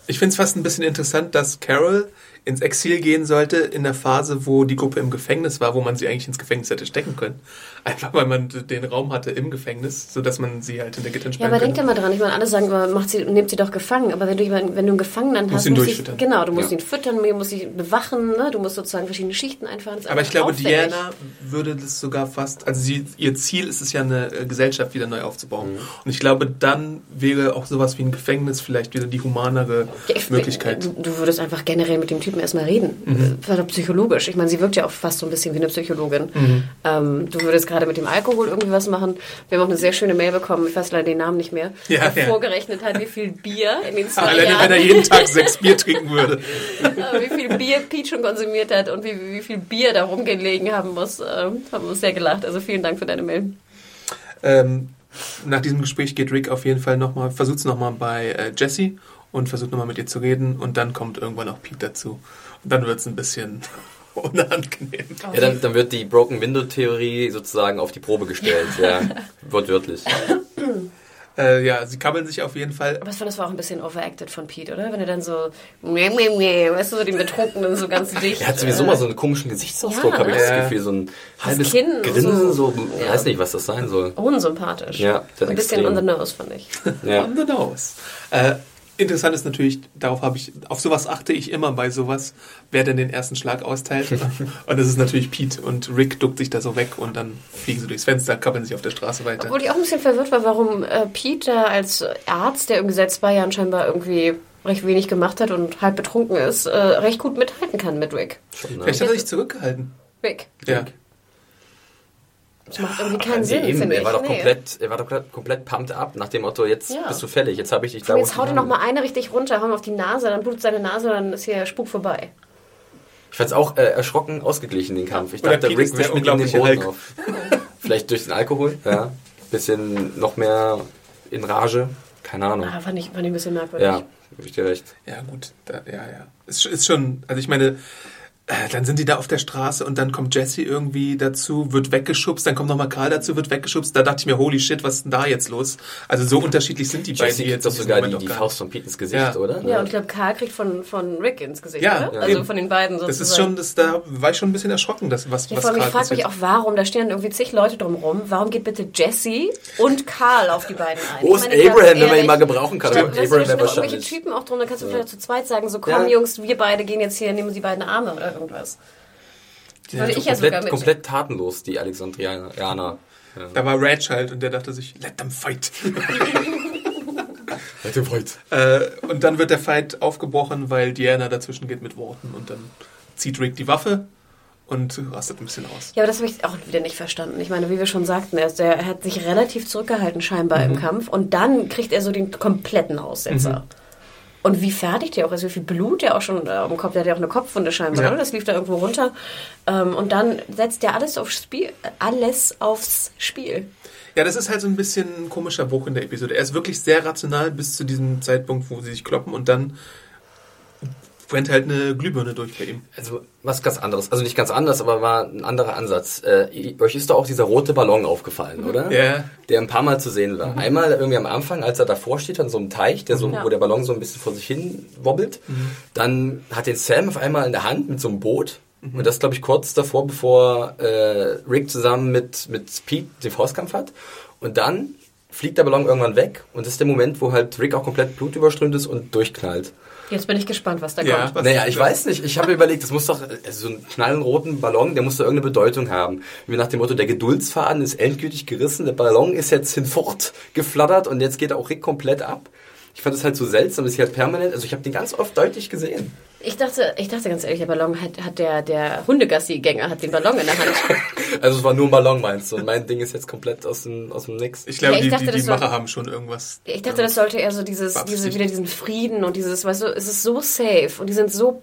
Ich finde es fast ein bisschen interessant, dass Carol ins Exil gehen sollte in der Phase, wo die Gruppe im Gefängnis war, wo man sie eigentlich ins Gefängnis hätte stecken können. Einfach weil man den Raum hatte im Gefängnis, sodass man sie halt in der Gittern Ja, aber denk könnte. da mal dran. Ich meine, alle sagen immer, macht sie, nehmt sie doch gefangen. Aber wenn du, jemanden- wenn du einen Gefangenen hast, ihn musst durchfüttern. Ich, genau, du musst Ja. ihn füttern, du musst ihn bewachen, ne? du musst sozusagen verschiedene Schichten einfahren. Aber ich glaube, aufwendig. Diana würde das sogar fast, also sie, ihr Ziel ist es ja, eine äh, Gesellschaft wieder neu aufzubauen. Mhm. Und ich glaube, dann wäre auch sowas wie ein Gefängnis vielleicht wieder die humanere Ja, ich- Möglichkeit. Du, du würdest einfach generell mit dem Typen erstmal reden. Mhm. Mhm. psychologisch. Ich meine, sie wirkt ja auch fast so ein bisschen wie eine Psychologin. Mhm. Ähm, du würdest gerade mit dem Alkohol irgendwie was machen. Wir haben auch eine sehr schöne Mail bekommen, ich weiß leider den Namen nicht mehr, Ja, der ja. vorgerechnet hat, wie viel Bier in den zwei Alleine Jahren, wenn er jeden Tag sechs Bier trinken würde. äh, wie viel Bier Pete schon konsumiert hat und wie, wie viel Bier da rumgelegen haben muss. Ähm, haben wir uns sehr gelacht. Also vielen Dank für deine Mail. Ähm, nach diesem Gespräch geht Rick auf jeden Fall nochmal, versucht es nochmal bei äh, Jessie und versucht nochmal mit ihr zu reden und dann kommt irgendwann auch Pete dazu. Und dann wird es ein bisschen unangenehm. Ja, dann, dann wird die Broken Window Theorie sozusagen auf die Probe gestellt, ja, wortwörtlich. Äh, ja, sie kabbeln sich auf jeden Fall. Aber ich fand, das war auch ein bisschen overacted von Pete, oder? Wenn er dann so, meh, meh, meh, weißt du, so den Betrunkenen so ganz dicht. Er hat sowieso äh, mal so einen komischen Gesichtsausdruck, Ja, habe ich das. Gefühl, so ein halbes Kinn, Grinsen, so- so, ja. weiß nicht, was das sein soll. Unsympathisch. Ja, das ist Ein bisschen extrem. on the nose, fand ich. Ja. On the nose. Äh, interessant ist natürlich, darauf habe ich, auf sowas achte ich immer bei sowas, wer denn den ersten Schlag austeilt. und das ist natürlich Pete und Rick duckt sich da so weg und dann fliegen sie durchs Fenster, kabbeln sich auf der Straße weiter. Obwohl ich auch ein bisschen verwirrt war, warum äh, Pete da als Arzt, der irgendwie seit zwei Jahren scheinbar irgendwie recht wenig gemacht hat und halb betrunken ist, äh, recht gut mithalten kann mit Rick. Schon, ne? Vielleicht hat er sich zurückgehalten. Rick. Ja. Das macht irgendwie keinen Nee, Sinn, eben, finde er ich. war doch Nee. komplett, er war doch komplett, komplett pumped up nach dem Motto, jetzt Ja. bist du fertig, jetzt habe ich dich da. Jetzt haut er dich noch haben mal will. eine richtig runter, hauen auf die Nase, dann blutet seine Nase, dann ist hier Spuk vorbei. Ich fand's auch äh, erschrocken ausgeglichen, den Kampf. Ich Oder dachte, Pete Rick ist der wischt mit ihm den Boden auf. Vielleicht durch den Alkohol, ja. Bisschen noch mehr in Rage, keine Ahnung. Ah, fand ich, fand ich ein bisschen merkwürdig. Ja, gebe ich dir recht. Ja, gut. Da, ja, ja. Ist, ist schon, also ich meine, dann sind die da auf der Straße und dann kommt Jesse irgendwie dazu, wird weggeschubst, dann kommt nochmal Karl dazu, wird weggeschubst. Da dachte ich mir, holy shit, was ist denn da jetzt los? Also so unterschiedlich sind die beiden Jesse jetzt doch in diesem sogar die, Moment die gar Faust nicht. von Pete ins Gesicht, Ja. oder? Ja, und ich glaube, Karl kriegt von, von Rick ins Gesicht, Ja, oder? ja. Also von den beiden sozusagen. Das ist schon, das, da war ich schon ein bisschen erschrocken, dass, was, Ja, was allem, ich Karl frage mich auch, warum, da stehen irgendwie zig Leute drumrum, warum geht bitte Jesse und Karl auf die beiden ein? Wo ist meine, Abraham, wenn man ihn mal gebrauchen kann? Du, Abraham da wäre auch irgendwelche wahrscheinlich. Typen auch drum, da kannst du vielleicht zu zweit sagen, so komm Ja. Jungs, wir beide gehen jetzt hier, nehmen sie beiden Arme oder irgendwas. Das würde ich ja sogar komplett, mit. komplett tatenlos, die Alexandrianer. Ja. Da war Reg halt und der dachte sich, let them fight. Let them fight. äh, und dann wird der Fight aufgebrochen, weil Diana dazwischen geht mit Worten und dann zieht Rick die Waffe und rastet ein bisschen aus. Ja, aber das habe ich auch wieder nicht verstanden. Ich meine, wie wir schon sagten, er, ist, der, er hat sich relativ zurückgehalten scheinbar Mhm. im Kampf und dann kriegt er so den kompletten Aussetzer. Mhm. Und wie fertig der auch ist, wie viel Blut der auch schon äh, am Kopf, der hat ja auch eine Kopfwunde scheinbar, Ja. oder? Das lief da irgendwo runter. Ähm, und dann setzt er alles aufs Spiel, alles aufs Spiel. Ja, das ist halt so ein bisschen ein komischer Bruch in der Episode. Er ist wirklich sehr rational bis zu diesem Zeitpunkt, wo sie sich kloppen und dann brennt halt eine Glühbirne durch bei ihm. Also was ganz anderes. Also nicht ganz anders, aber war ein anderer Ansatz. Äh, euch ist doch auch dieser rote Ballon aufgefallen, oder? Ja. Der ein paar Mal zu sehen war. Einmal irgendwie am Anfang, als er davor steht an so einem Teich, der so, Ja. wo der Ballon so ein bisschen vor sich hin wobbelt. Dann hat den Sam auf einmal in der Hand mit so einem Boot. Und das glaube ich kurz davor, bevor äh, Rick zusammen mit, mit Pete den Faustkampf hat. Und dann fliegt der Ballon irgendwann weg. Und das ist der Moment, wo halt Rick auch komplett blutüberströmt ist und durchknallt. Jetzt bin ich gespannt, was da Ja, kommt. was- Naja, ich weiß nicht. Ich habe mir überlegt, das muss doch, also so einen knallenroten Ballon, der muss doch irgendeine Bedeutung haben. Wie nach dem Motto, der Geduldsfaden ist endgültig gerissen, der Ballon ist jetzt hinfort geflattert und jetzt geht auch Rick komplett ab. Ich fand das halt so seltsam, dass ich halt permanent, also ich habe den ganz oft deutlich gesehen. Ich dachte, ich dachte ganz ehrlich, der Ballon hat, hat der, der Hundegassi-Gänger hat den Ballon in der Hand. Also es war nur ein Ballon, meinst du? Und mein Ding ist jetzt komplett aus dem, aus dem Nix. Ich glaube, Ja, ich die, dachte, die, die Macher haben schon irgendwas. Ich dachte, das sollte eher so dieses, diese, wieder diesen Frieden und dieses, weißt du, es ist so safe und die sind so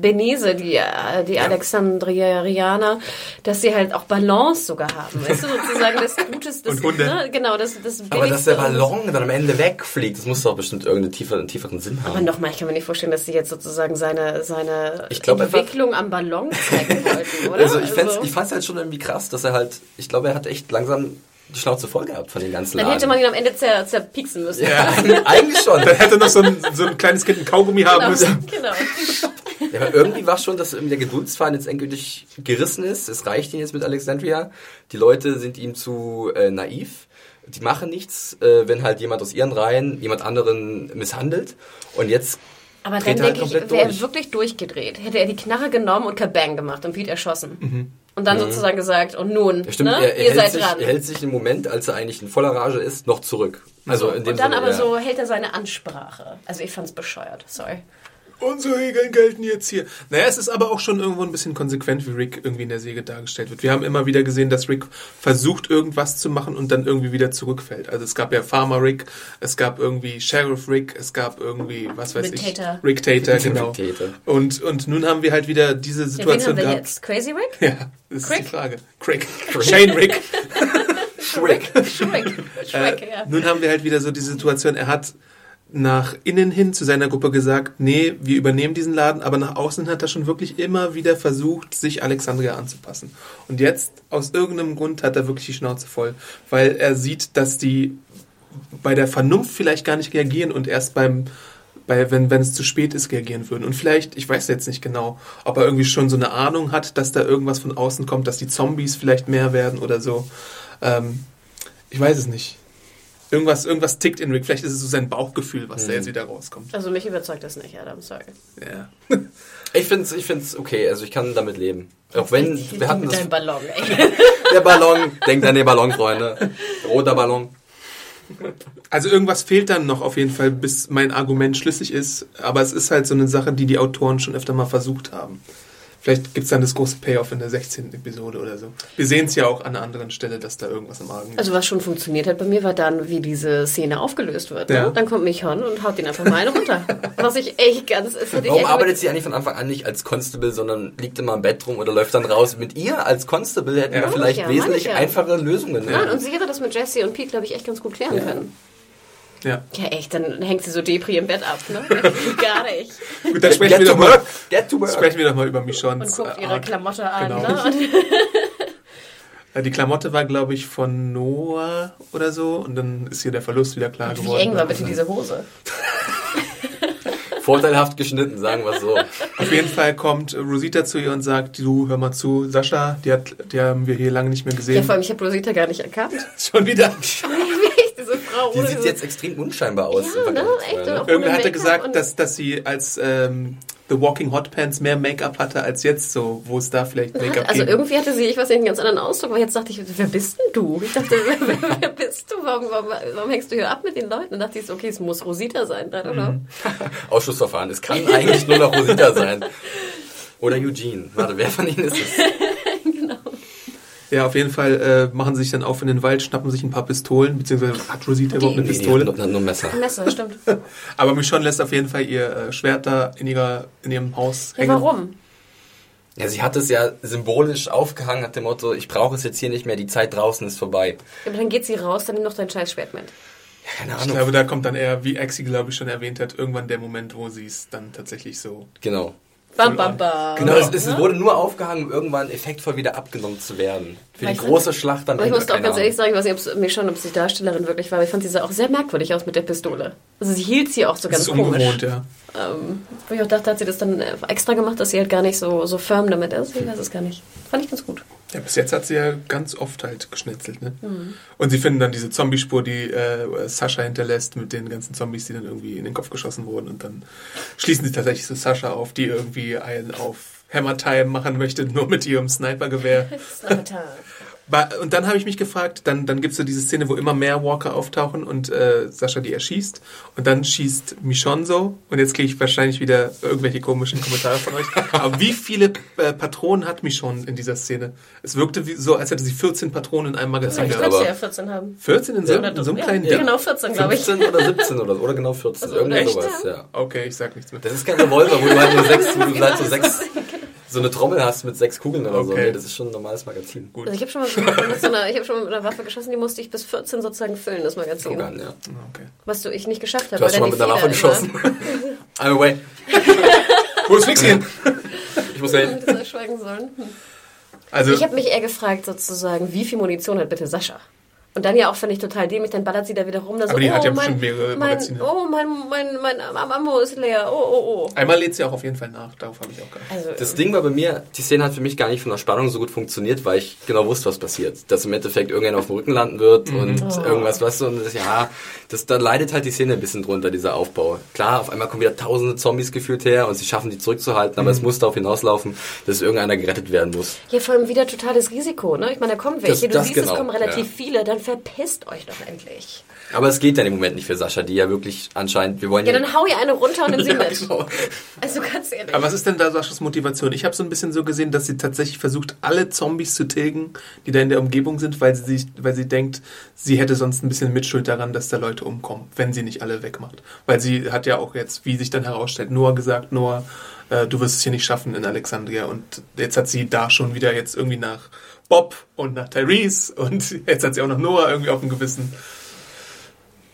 Benese, die, äh, die Alexandrianer, dass sie halt auch Balance sogar haben. Weißt du, sozusagen das Gutes, das, Und Hunde. Ne, genau, das, das Aber dass der Ballon dann am Ende wegfliegt, das muss doch bestimmt irgendeinen tieferen, tieferen Sinn Aber haben. nochmal, ich kann mir nicht vorstellen, dass sie jetzt sozusagen seine, seine Ich glaub einfach- Entwicklung am Ballon zeigen wollten, oder? Also ich fand's, ich fand's halt schon irgendwie krass, dass er halt, ich glaube, er hat echt langsam die Schnauze voll gehabt von den ganzen dann Lagen. hätte man ihn am Ende zer, zerpieksen müssen. Ja. Eigentlich schon. Dann hätte noch so ein, so ein kleines Kind ein Kaugummi haben Genau, müssen. genau. Ja, aber irgendwie war schon, dass der Geduldsfaden jetzt endgültig gerissen ist. Es reicht ihn jetzt mit Alexandria. Die Leute sind ihm zu äh, naiv. Die machen nichts, äh, wenn halt jemand aus ihren Reihen jemand anderen misshandelt. Und jetzt Aber dreht dann er halt denke ich, komplett wäre er wirklich durchgedreht. Hätte er die Knarre genommen und Kabang gemacht und Pete erschossen. Und dann sozusagen gesagt, und nun, Mhm. Ja, stimmt, ne? er, er, ihr hält seid sich, dran. er hält sich im Moment, als er eigentlich in voller Rage ist, noch zurück. Also in dem und dann Sinne, aber ja. so hält er seine Ansprache. Also ich fand's bescheuert, sorry. Unsere Regeln gelten jetzt hier. Naja, es ist aber auch schon irgendwo ein bisschen konsequent, wie Rick irgendwie in der Säge dargestellt wird. Wir haben immer wieder gesehen, dass Rick versucht, irgendwas zu machen und dann irgendwie wieder zurückfällt. Also es gab ja Farmer Rick, es gab irgendwie Sheriff Rick, es gab irgendwie, was weiß Rick ich. Tater. Rick Tater, genau. Rick Tater. Und, und nun haben wir halt wieder diese Ja, wen Situation haben wir gehabt. jetzt? Crazy Rick? Ja, das ist Crick? die Frage. Crick. Shane Rick. Shrek. Shrek. Shrek, Äh, ja. Nun haben wir halt wieder so die Situation, er hat nach innen hin zu seiner Gruppe gesagt, nee, wir übernehmen diesen Laden, aber nach außen hat er schon wirklich immer wieder versucht, sich Alexandria anzupassen. Und jetzt, aus irgendeinem Grund, hat er wirklich die Schnauze voll, weil er sieht, dass die bei der Vernunft vielleicht gar nicht reagieren und erst beim bei, wenn, wenn es zu spät ist, reagieren würden. Und vielleicht, ich weiß jetzt nicht genau, ob er irgendwie schon so eine Ahnung hat, dass da irgendwas von außen kommt, dass die Zombies vielleicht mehr werden oder so. Ähm, ich weiß es nicht. Irgendwas, irgendwas tickt in Rick. Vielleicht ist es so sein Bauchgefühl, was da jetzt wieder rauskommt. Also mich überzeugt das nicht, Adam, sorry. Ja. Ich find's, ich find's okay, also ich kann damit leben. Auch wenn, wir hatten Mit das, deinem Ballon, ey. der Ballon, denkt an den Ballon, Freunde. Roter Ballon. Also irgendwas fehlt dann noch auf jeden Fall, bis mein Argument schlüssig ist. Aber es ist halt so eine Sache, die die Autoren schon öfter mal versucht haben. Vielleicht gibt's dann das große Payoff in der 16. Episode oder so. Wir sehen es ja auch an einer anderen Stelle, dass da irgendwas im Argen ist. Also was schon funktioniert hat bei mir, war dann, wie diese Szene aufgelöst wird. Ja. Ne? Dann kommt Michon und haut den einfach mal eine runter. Was ich echt ganz... Warum echt arbeitet sie eigentlich von Anfang an nicht als Constable, sondern liegt immer im Bett rum oder läuft dann raus? Mit ihr als Constable hätten wir Ja. vielleicht Meine ich ja, wesentlich meine ich ja. einfache Lösungen. Nein, und sie hätte das mit Jesse und Pete, glaube ich, echt ganz gut klären können. Ja. Ja, echt, dann hängt sie so Depri im Bett ab, ne? Gar nicht. Gut, dann sprechen Get wir, doch mal, work! Get to work! sprechen wir doch mal über Und Michons guckt äh, ihre Arc. Klamotte an, Genau. ne? Und Äh, Die Klamotte war, glaube ich, von Noah oder so. Und dann ist hier der Verlust wieder klar wie geworden. eng war bitte diese Hose? Vorteilhaft geschnitten, sagen wir so. Auf jeden Fall kommt Rosita zu ihr und sagt, du, hör mal zu, Sascha, die, hat, die haben wir hier lange nicht mehr Ja, gesehen. vor allem, ich habe Rosita gar nicht erkannt. Schon wieder. Wie ich diese Frau Die sieht jetzt extrem unscheinbar aus. Ja, ne? Echt, auch- ne? Irgendwer hatte gesagt, dass, dass sie als ähm, The Walking Hot Pants mehr Make-up hatte als jetzt so, wo es da vielleicht Make-up Also gibt. irgendwie hatte sie, ich weiß nicht, einen ganz anderen Ausdruck, aber jetzt dachte ich, wer bist denn du? Ich dachte, wer, wer bist du? Warum, warum, warum hängst du hier ab mit den Leuten? Und dachte ich so, okay, es muss Rosita sein. Know. Mhm. Ausschussverfahren. Es kann eigentlich nur noch Rosita sein. Oder Eugene. Warte, wer von ihnen ist es? Ja, auf jeden Fall äh, machen sie sich dann auf in den Wald, schnappen sich ein paar Pistolen, beziehungsweise hat Rosita überhaupt eine Nee, Pistole? haben nur, nur Messer. Messer, stimmt. Aber Michonne lässt auf jeden Fall ihr äh, Schwert da in, ihrer, in ihrem Haus Ja, hängen. warum? Ja, sie hat es ja symbolisch aufgehangen, hat dem Motto, ich brauche es jetzt hier nicht mehr, die Zeit draußen ist vorbei. Ja, aber dann geht sie raus, dann nimm doch dein scheiß Schwert mit. Ja, keine Ich Ahnung. glaube, da kommt dann eher, wie Exi, glaube ich, schon erwähnt hat, irgendwann der Moment, wo sie es dann tatsächlich so... Genau. Bam, bam, bam. Genau, es, es wurde nur aufgehangen, um irgendwann effektvoll wieder abgenommen zu werden. Für Weil die große Schlacht dann Aber ich muss auch ganz ehrlich sagen, ich weiß nicht, ob es mir schon, ob es die Darstellerin wirklich war, aber ich fand sie sah auch sehr merkwürdig aus mit der Pistole. Also sie hielt sie auch so Das ganz ist komisch. ungewohnt, ja. Ähm, wo ich auch dachte, hat sie das dann äh, extra gemacht, dass sie halt gar nicht so, so firm damit ist. Ich weiß es gar nicht. Fand ich ganz gut. Ja, bis jetzt hat sie ja ganz oft halt geschnetzelt, ne? Mhm. Und sie finden dann diese Zombie-Spur, die äh, Sascha hinterlässt mit den ganzen Zombies, die dann irgendwie in den Kopf geschossen wurden. Und dann schließen sie tatsächlich so Sascha auf, die irgendwie einen auf Hammer Time machen möchte, nur mit ihrem Snipergewehr. Ba- Und dann habe ich mich gefragt, dann, dann gibt es so diese Szene, wo immer mehr Walker auftauchen und äh, Sascha die erschießt. Und dann schießt Michonne so. Und jetzt kriege ich wahrscheinlich wieder irgendwelche komischen Kommentare von euch. Aber wie viele äh, Patronen hat Michonne in dieser Szene? Es wirkte wie, so, als hätte sie 14 Patronen in einem Magazin Ich gehabt. könnte aber- ja 14 haben. 14 in so, Oder in so einem ja, kleinen ja, Ding? genau 14, glaube ich. 15 oder 17 oder so, oder genau 14. Also, Irgendwie echt, sowas, ja? ja. Okay, ich sag nichts mehr. Das ist kein Revolver, wo du halt nur sechs, wo du halt so sechs, so eine Trommel hast mit sechs Kugeln oder so. Okay. Nee, das ist schon ein normales Magazin. Gut. Also ich habe schon, mal mit so einer- ich hab schon mal mit einer Waffe geschossen, die musste ich bis 14 sozusagen füllen, das Magazin. Guckern, ja. Okay. Was du ich nicht geschafft habe. Du hast schon mal mit einer Waffe Feder geschossen. I'm away. Wo ist Fixien? Ich muss ja hin. Hätte schweigen sollen. Hm. Also, Ich habe mich eher gefragt sozusagen, wie viel Munition hat bitte Sascha? Und dann ja auch, fand ich total dämlich, dann ballert sie da wieder rum. Da so, Aber die oh, hat ja mein, bestimmt mehrere mein, Magazine. Oh, mein, mein, mein Ammo ist leer. Oh, oh, oh. einmal lädt sie auch auf jeden Fall nach. Darauf habe ich auch geachtet. Also, Das Ding war bei mir, die Szene hat für mich gar nicht von der Spannung so gut funktioniert, weil ich genau wusste, was passiert. Dass im Endeffekt irgendjemand auf dem Rücken landen wird und irgendwas, weißt du, und das, ja, das, da leidet halt die Szene ein bisschen drunter, dieser Aufbau. Klar, auf einmal kommen wieder tausende Zombies gefühlt her und sie schaffen die zurückzuhalten, aber es muss darauf hinauslaufen, dass irgendeiner gerettet werden muss. hier vor allem wieder totales Risiko, ne? Ich meine, da kommen welche. Das- du das siehst, genau, es kommen relativ ja. viele. Dann verpisst euch doch endlich. Aber es geht ja im Moment nicht für Sascha, die ja wirklich anscheinend, wir wollen Ja, dann hau ihr eine runter und nimm sie Ja, mit. genau. Also ganz ehrlich. Aber was ist denn da Saschas Motivation? Ich habe so ein bisschen so gesehen, dass sie tatsächlich versucht, alle Zombies zu tilgen, die da in der Umgebung sind, weil sie, sich, weil sie denkt, sie hätte sonst ein bisschen Mitschuld daran, dass da Leute umkommen, wenn sie nicht alle wegmacht. Weil sie hat ja auch jetzt, wie sich dann herausstellt, Noah gesagt, Noah, äh, du wirst es hier nicht schaffen in Alexandria. Und jetzt hat sie da schon wieder jetzt irgendwie nach Bob und nach Tyrese und jetzt hat sie auch noch Noah irgendwie auf dem Gewissen.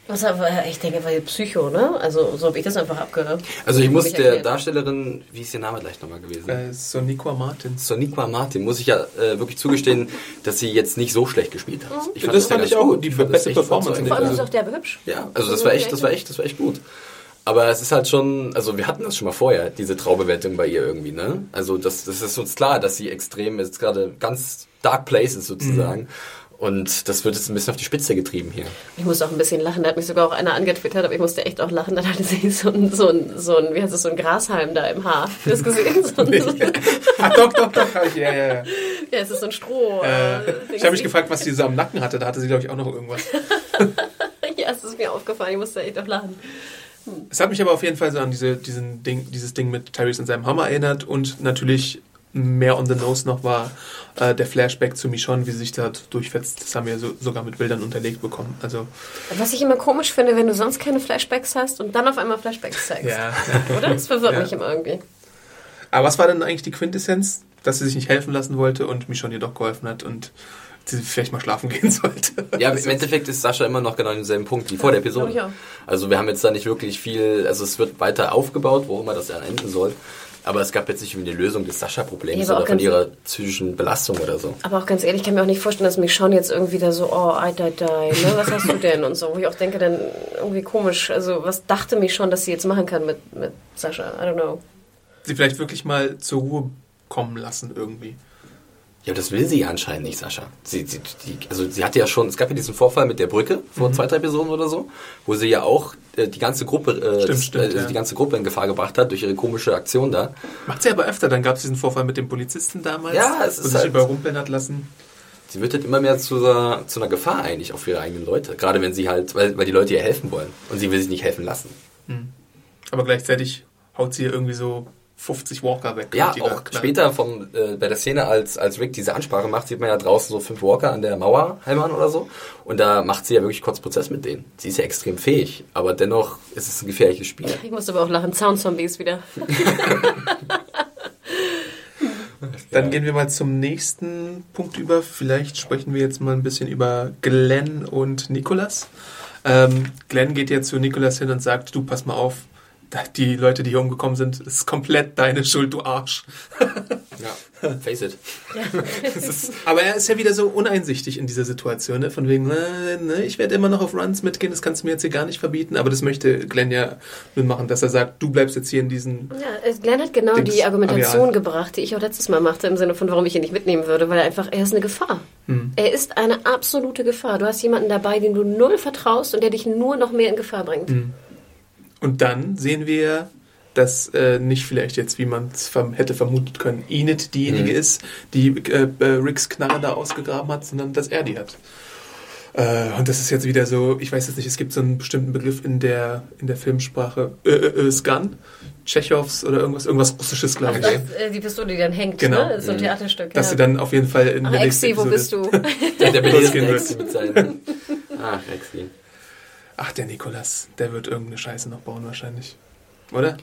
Was aber, ich denke, weil Psycho, ne? Also so habe ich das einfach abgehört. Also ich muss der erklärt. Darstellerin, wie ist ihr Name gleich nochmal gewesen? Äh, Soniqua Martin. Soniqua Martin, muss ich ja äh, wirklich zugestehen, dass sie jetzt nicht so schlecht gespielt hat. Ich Das fand ja ich auch gut. die fand das beste Performance Vor allem Also- ist auch derbe hübsch. Ja, also das war echt, das war echt, das war echt gut. Aber es ist halt schon, also wir hatten das schon mal vorher, diese Traubewertung bei ihr irgendwie, ne? Also das, das ist uns klar, dass sie extrem jetzt gerade ganz dark places sozusagen. Und das wird jetzt ein bisschen auf die Spitze getrieben hier. Ich musste auch ein bisschen lachen. Da hat mich sogar auch einer angetwittert, aber ich musste echt auch lachen. Dann hatte sie so ein, so ein, so ein wie heißt es, so ein Grashalm da im Haar. Hast du das gesehen? So ein, so, Ah, doch, doch, doch. Ja, ja, ja. ja, es ist so ein Stroh. Äh, ich habe mich gefragt, was sie so am Nacken hatte. Da hatte sie, glaube ich, auch noch irgendwas. Ja, es ist mir aufgefallen. Ich musste echt auch lachen. Es hat mich aber auf jeden Fall so an diese, diesen Ding, dieses Ding mit Tyrese und seinem Hammer erinnert und natürlich mehr on the nose noch war äh, der Flashback zu Michonne, wie sie sich da durchfetzt. Das haben wir so, sogar mit Bildern unterlegt bekommen. Also Was ich immer komisch finde, wenn du sonst keine Flashbacks hast und dann auf einmal Flashbacks zeigst. ja. Oder? Das verwirrt Ja. mich immer irgendwie. Aber was war denn eigentlich die Quintessenz, dass sie sich nicht helfen lassen wollte und Michonne ihr doch geholfen hat und sie vielleicht mal schlafen gehen sollte? Ja, im Endeffekt ist Sascha immer noch genau an demselben Punkt wie vor der Episode. auch. Also wir haben jetzt da nicht wirklich viel, also es wird weiter aufgebaut, wo immer das dann enden soll. Aber es gab jetzt nicht irgendwie eine Lösung des Sascha-Problems Ja, oder von ihrer psychischen Belastung oder so. Aber auch ganz ehrlich, ich kann mir auch nicht vorstellen, dass mich schon jetzt irgendwie da so, oh, I die die, ne? Was hast du denn? Und so, wo ich auch denke, dann irgendwie komisch. Also, was dachte mich schon, dass sie jetzt machen kann mit, mit Sascha? I don't know. sie vielleicht wirklich mal zur Ruhe kommen lassen irgendwie. Ja, das will sie ja anscheinend nicht, Sascha. Sie, sie, die, also sie hatte ja schon, es gab ja diesen Vorfall mit der Brücke vor Mhm. zwei, drei Personen oder so, wo sie ja auch äh, die ganze Gruppe, äh, Stimmt, stimmt, äh, ja. die ganze Gruppe in Gefahr gebracht hat durch ihre komische Aktion da. Macht sie aber öfter. Dann gab es diesen Vorfall mit dem Polizisten damals, Ja, es wo ist sich halt- überrumpeln hat lassen. Sie wird halt immer mehr zu, einer- zu einer Gefahr eigentlich auch für ihre eigenen Leute. Gerade wenn sie halt, weil, weil die Leute ihr helfen wollen. Und sie will sich nicht helfen lassen. Aber gleichzeitig haut sie ihr irgendwie so 50 Walker weg. Ja, auch später vom, äh, bei der Szene, als, als Rick diese Ansprache macht, sieht man ja draußen so fünf Walker an der Mauer heimern oder so. Und da macht sie ja wirklich kurz Prozess mit denen. Sie ist ja extrem fähig, aber dennoch ist es ein gefährliches Spiel. Ich muss aber auch lachen. Sound-Zombies wieder. Dann gehen wir mal zum nächsten Punkt über. Vielleicht sprechen wir jetzt mal ein bisschen über Glenn und Nicholas. Ähm, Glenn geht jetzt zu Nicholas hin und sagt, du pass mal auf, die Leute, die hier umgekommen sind, ist komplett deine Schuld, du Arsch. Ja, face it. Aber er ist ja wieder so uneinsichtig in dieser Situation, ne? von wegen, äh, ne, ich werde immer noch auf Runs mitgehen, das kannst du mir jetzt hier gar nicht verbieten, aber das möchte Glenn ja nun machen, dass er sagt, du bleibst jetzt hier in diesen... Ja, äh, Glenn hat genau Dings, die Argumentation Areal. gebracht, die ich auch letztes Mal machte, im Sinne von, warum ich ihn nicht mitnehmen würde, weil er einfach, er ist eine Gefahr. Er ist eine absolute Gefahr. Du hast jemanden dabei, dem du null vertraust und der dich nur noch mehr in Gefahr bringt. Und dann sehen wir, dass äh, nicht vielleicht jetzt, wie man es verm hätte vermutet können, Enid diejenige ist, die äh, äh, Ricks Knarre da ausgegraben hat, sondern dass er die hat. Äh, und das ist jetzt wieder so, ich weiß jetzt nicht, es gibt so einen bestimmten Begriff in der, in der Filmsprache, äh, äh, äh, Scan, Tschechows oder irgendwas, irgendwas Russisches, glaube ich. Das, äh, die Pistole, die dann hängt, Genau. ne? So ein Theaterstück. Dass ja. sie dann auf jeden Fall in Ach, der nächsten Exi, wo bist du? Der, der wird. Exi mit seinen... Ach, Exi. Ach, der Nikolas, der wird irgendeine Scheiße noch bauen wahrscheinlich. Oder?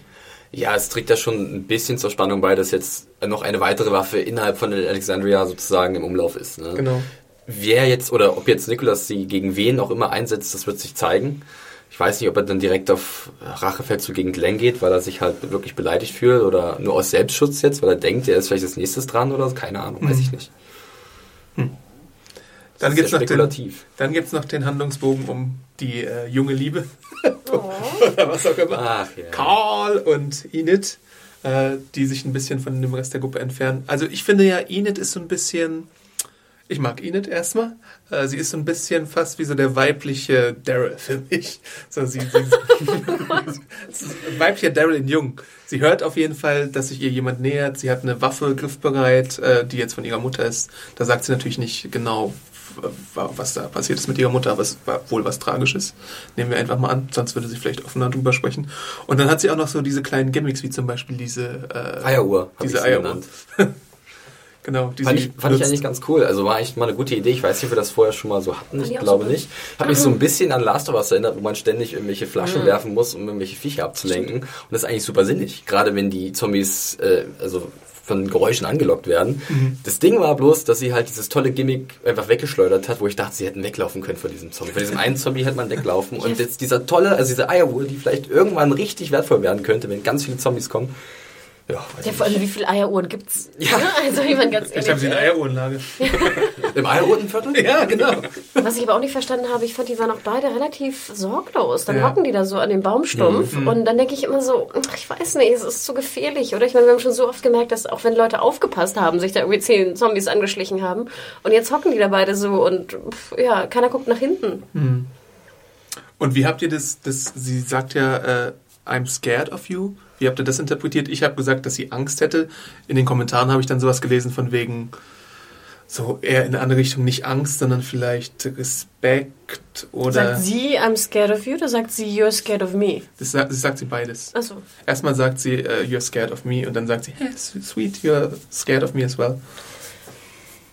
Ja, es trägt ja schon ein bisschen zur Spannung bei, dass jetzt noch eine weitere Waffe innerhalb von Alexandria sozusagen im Umlauf ist. Ne? Genau. Wer jetzt, oder ob jetzt Nicholas sie gegen wen auch immer einsetzt, das wird sich zeigen. Ich weiß nicht, ob er dann direkt auf Rachefeldzug gegen Glenn geht, weil er sich halt wirklich beleidigt fühlt oder nur aus Selbstschutz jetzt, weil er denkt, er ist vielleicht als nächstes dran oder so. Keine Ahnung, weiß ich nicht. Dann gibt's sehr noch den, spekulativ. dann gibt's noch den Handlungsbogen um die äh, junge Liebe. Oder was auch immer. Ach ja. Karl und Enid, äh, die sich ein bisschen von dem Rest der Gruppe entfernen. Also ich finde ja, Enid ist so ein bisschen... Ich mag Enid erstmal. Äh, sie ist so ein bisschen fast wie so der weibliche Daryl für mich. So, sie, sie, Es weiblicher Daryl in Jung. Sie hört auf jeden Fall, dass sich ihr jemand nähert. Sie hat eine Waffe griffbereit, äh, die jetzt von ihrer Mutter ist. Da sagt sie natürlich nicht genau, was da passiert ist mit ihrer Mutter, aber es war wohl was Tragisches. Nehmen wir einfach mal an, sonst würde sie vielleicht offener drüber sprechen. Und dann hat sie auch noch so diese kleinen Gimmicks, wie zum Beispiel diese äh, Eieruhr, Diese sie Eieruhr. genannt. Genau, die Fand, sie ich, fand ich eigentlich ganz cool. Also war echt mal eine gute Idee. Ich weiß nicht, ob wir das vorher schon mal so hatten. Ich glaube nicht. Hat mich so ein bisschen an Last of Us erinnert, wo man ständig irgendwelche Flaschen werfen muss, um irgendwelche Viecher abzulenken. Und das ist eigentlich super sinnig. Gerade wenn die Zombies äh, also von Geräuschen angelockt werden. Das Ding war bloß, dass sie halt dieses tolle Gimmick einfach weggeschleudert hat, wo ich dachte, sie hätten weglaufen können vor diesem Zombie. Vor diesem einen Zombie hätte man weglaufen. Und jetzt dieser tolle, also diese Eieruhr, die vielleicht irgendwann richtig wertvoll werden könnte, wenn ganz viele Zombies kommen. Ja, weiß Ja, vor allem, wie viele Eieruhren gibt's? Ja. Also, ich meine, ganz Vielleicht haben sie eine. Eieruhrenlage. Im Eieruhrenviertel? ja, genau. Was ich aber auch nicht verstanden habe, ich fand, die waren auch beide relativ sorglos. Dann Ja. hocken die da so an dem Baumstumpf und dann denke ich immer so, ach, ich weiß nicht, es ist zu gefährlich, oder? Ich meine, wir haben schon so oft gemerkt, dass auch wenn Leute aufgepasst haben, sich da irgendwie zehn Zombies angeschlichen haben und jetzt hocken die da beide so und pff, ja, keiner guckt nach hinten. Und wie habt ihr das, das sie sagt ja, äh, I'm scared of you. Wie habt ihr das interpretiert? Ich habe gesagt, dass sie Angst hätte. In den Kommentaren habe ich dann sowas gelesen von wegen, so eher in eine andere Richtung, nicht Angst, sondern vielleicht Respekt oder... Sagt sie, I'm scared of you, oder sagt sie, you're scared of me? das, sagt, das sagt sie beides. Achso. Erstmal sagt sie, äh, you're scared of me und dann sagt sie, hey, sweet, you're scared of me as well.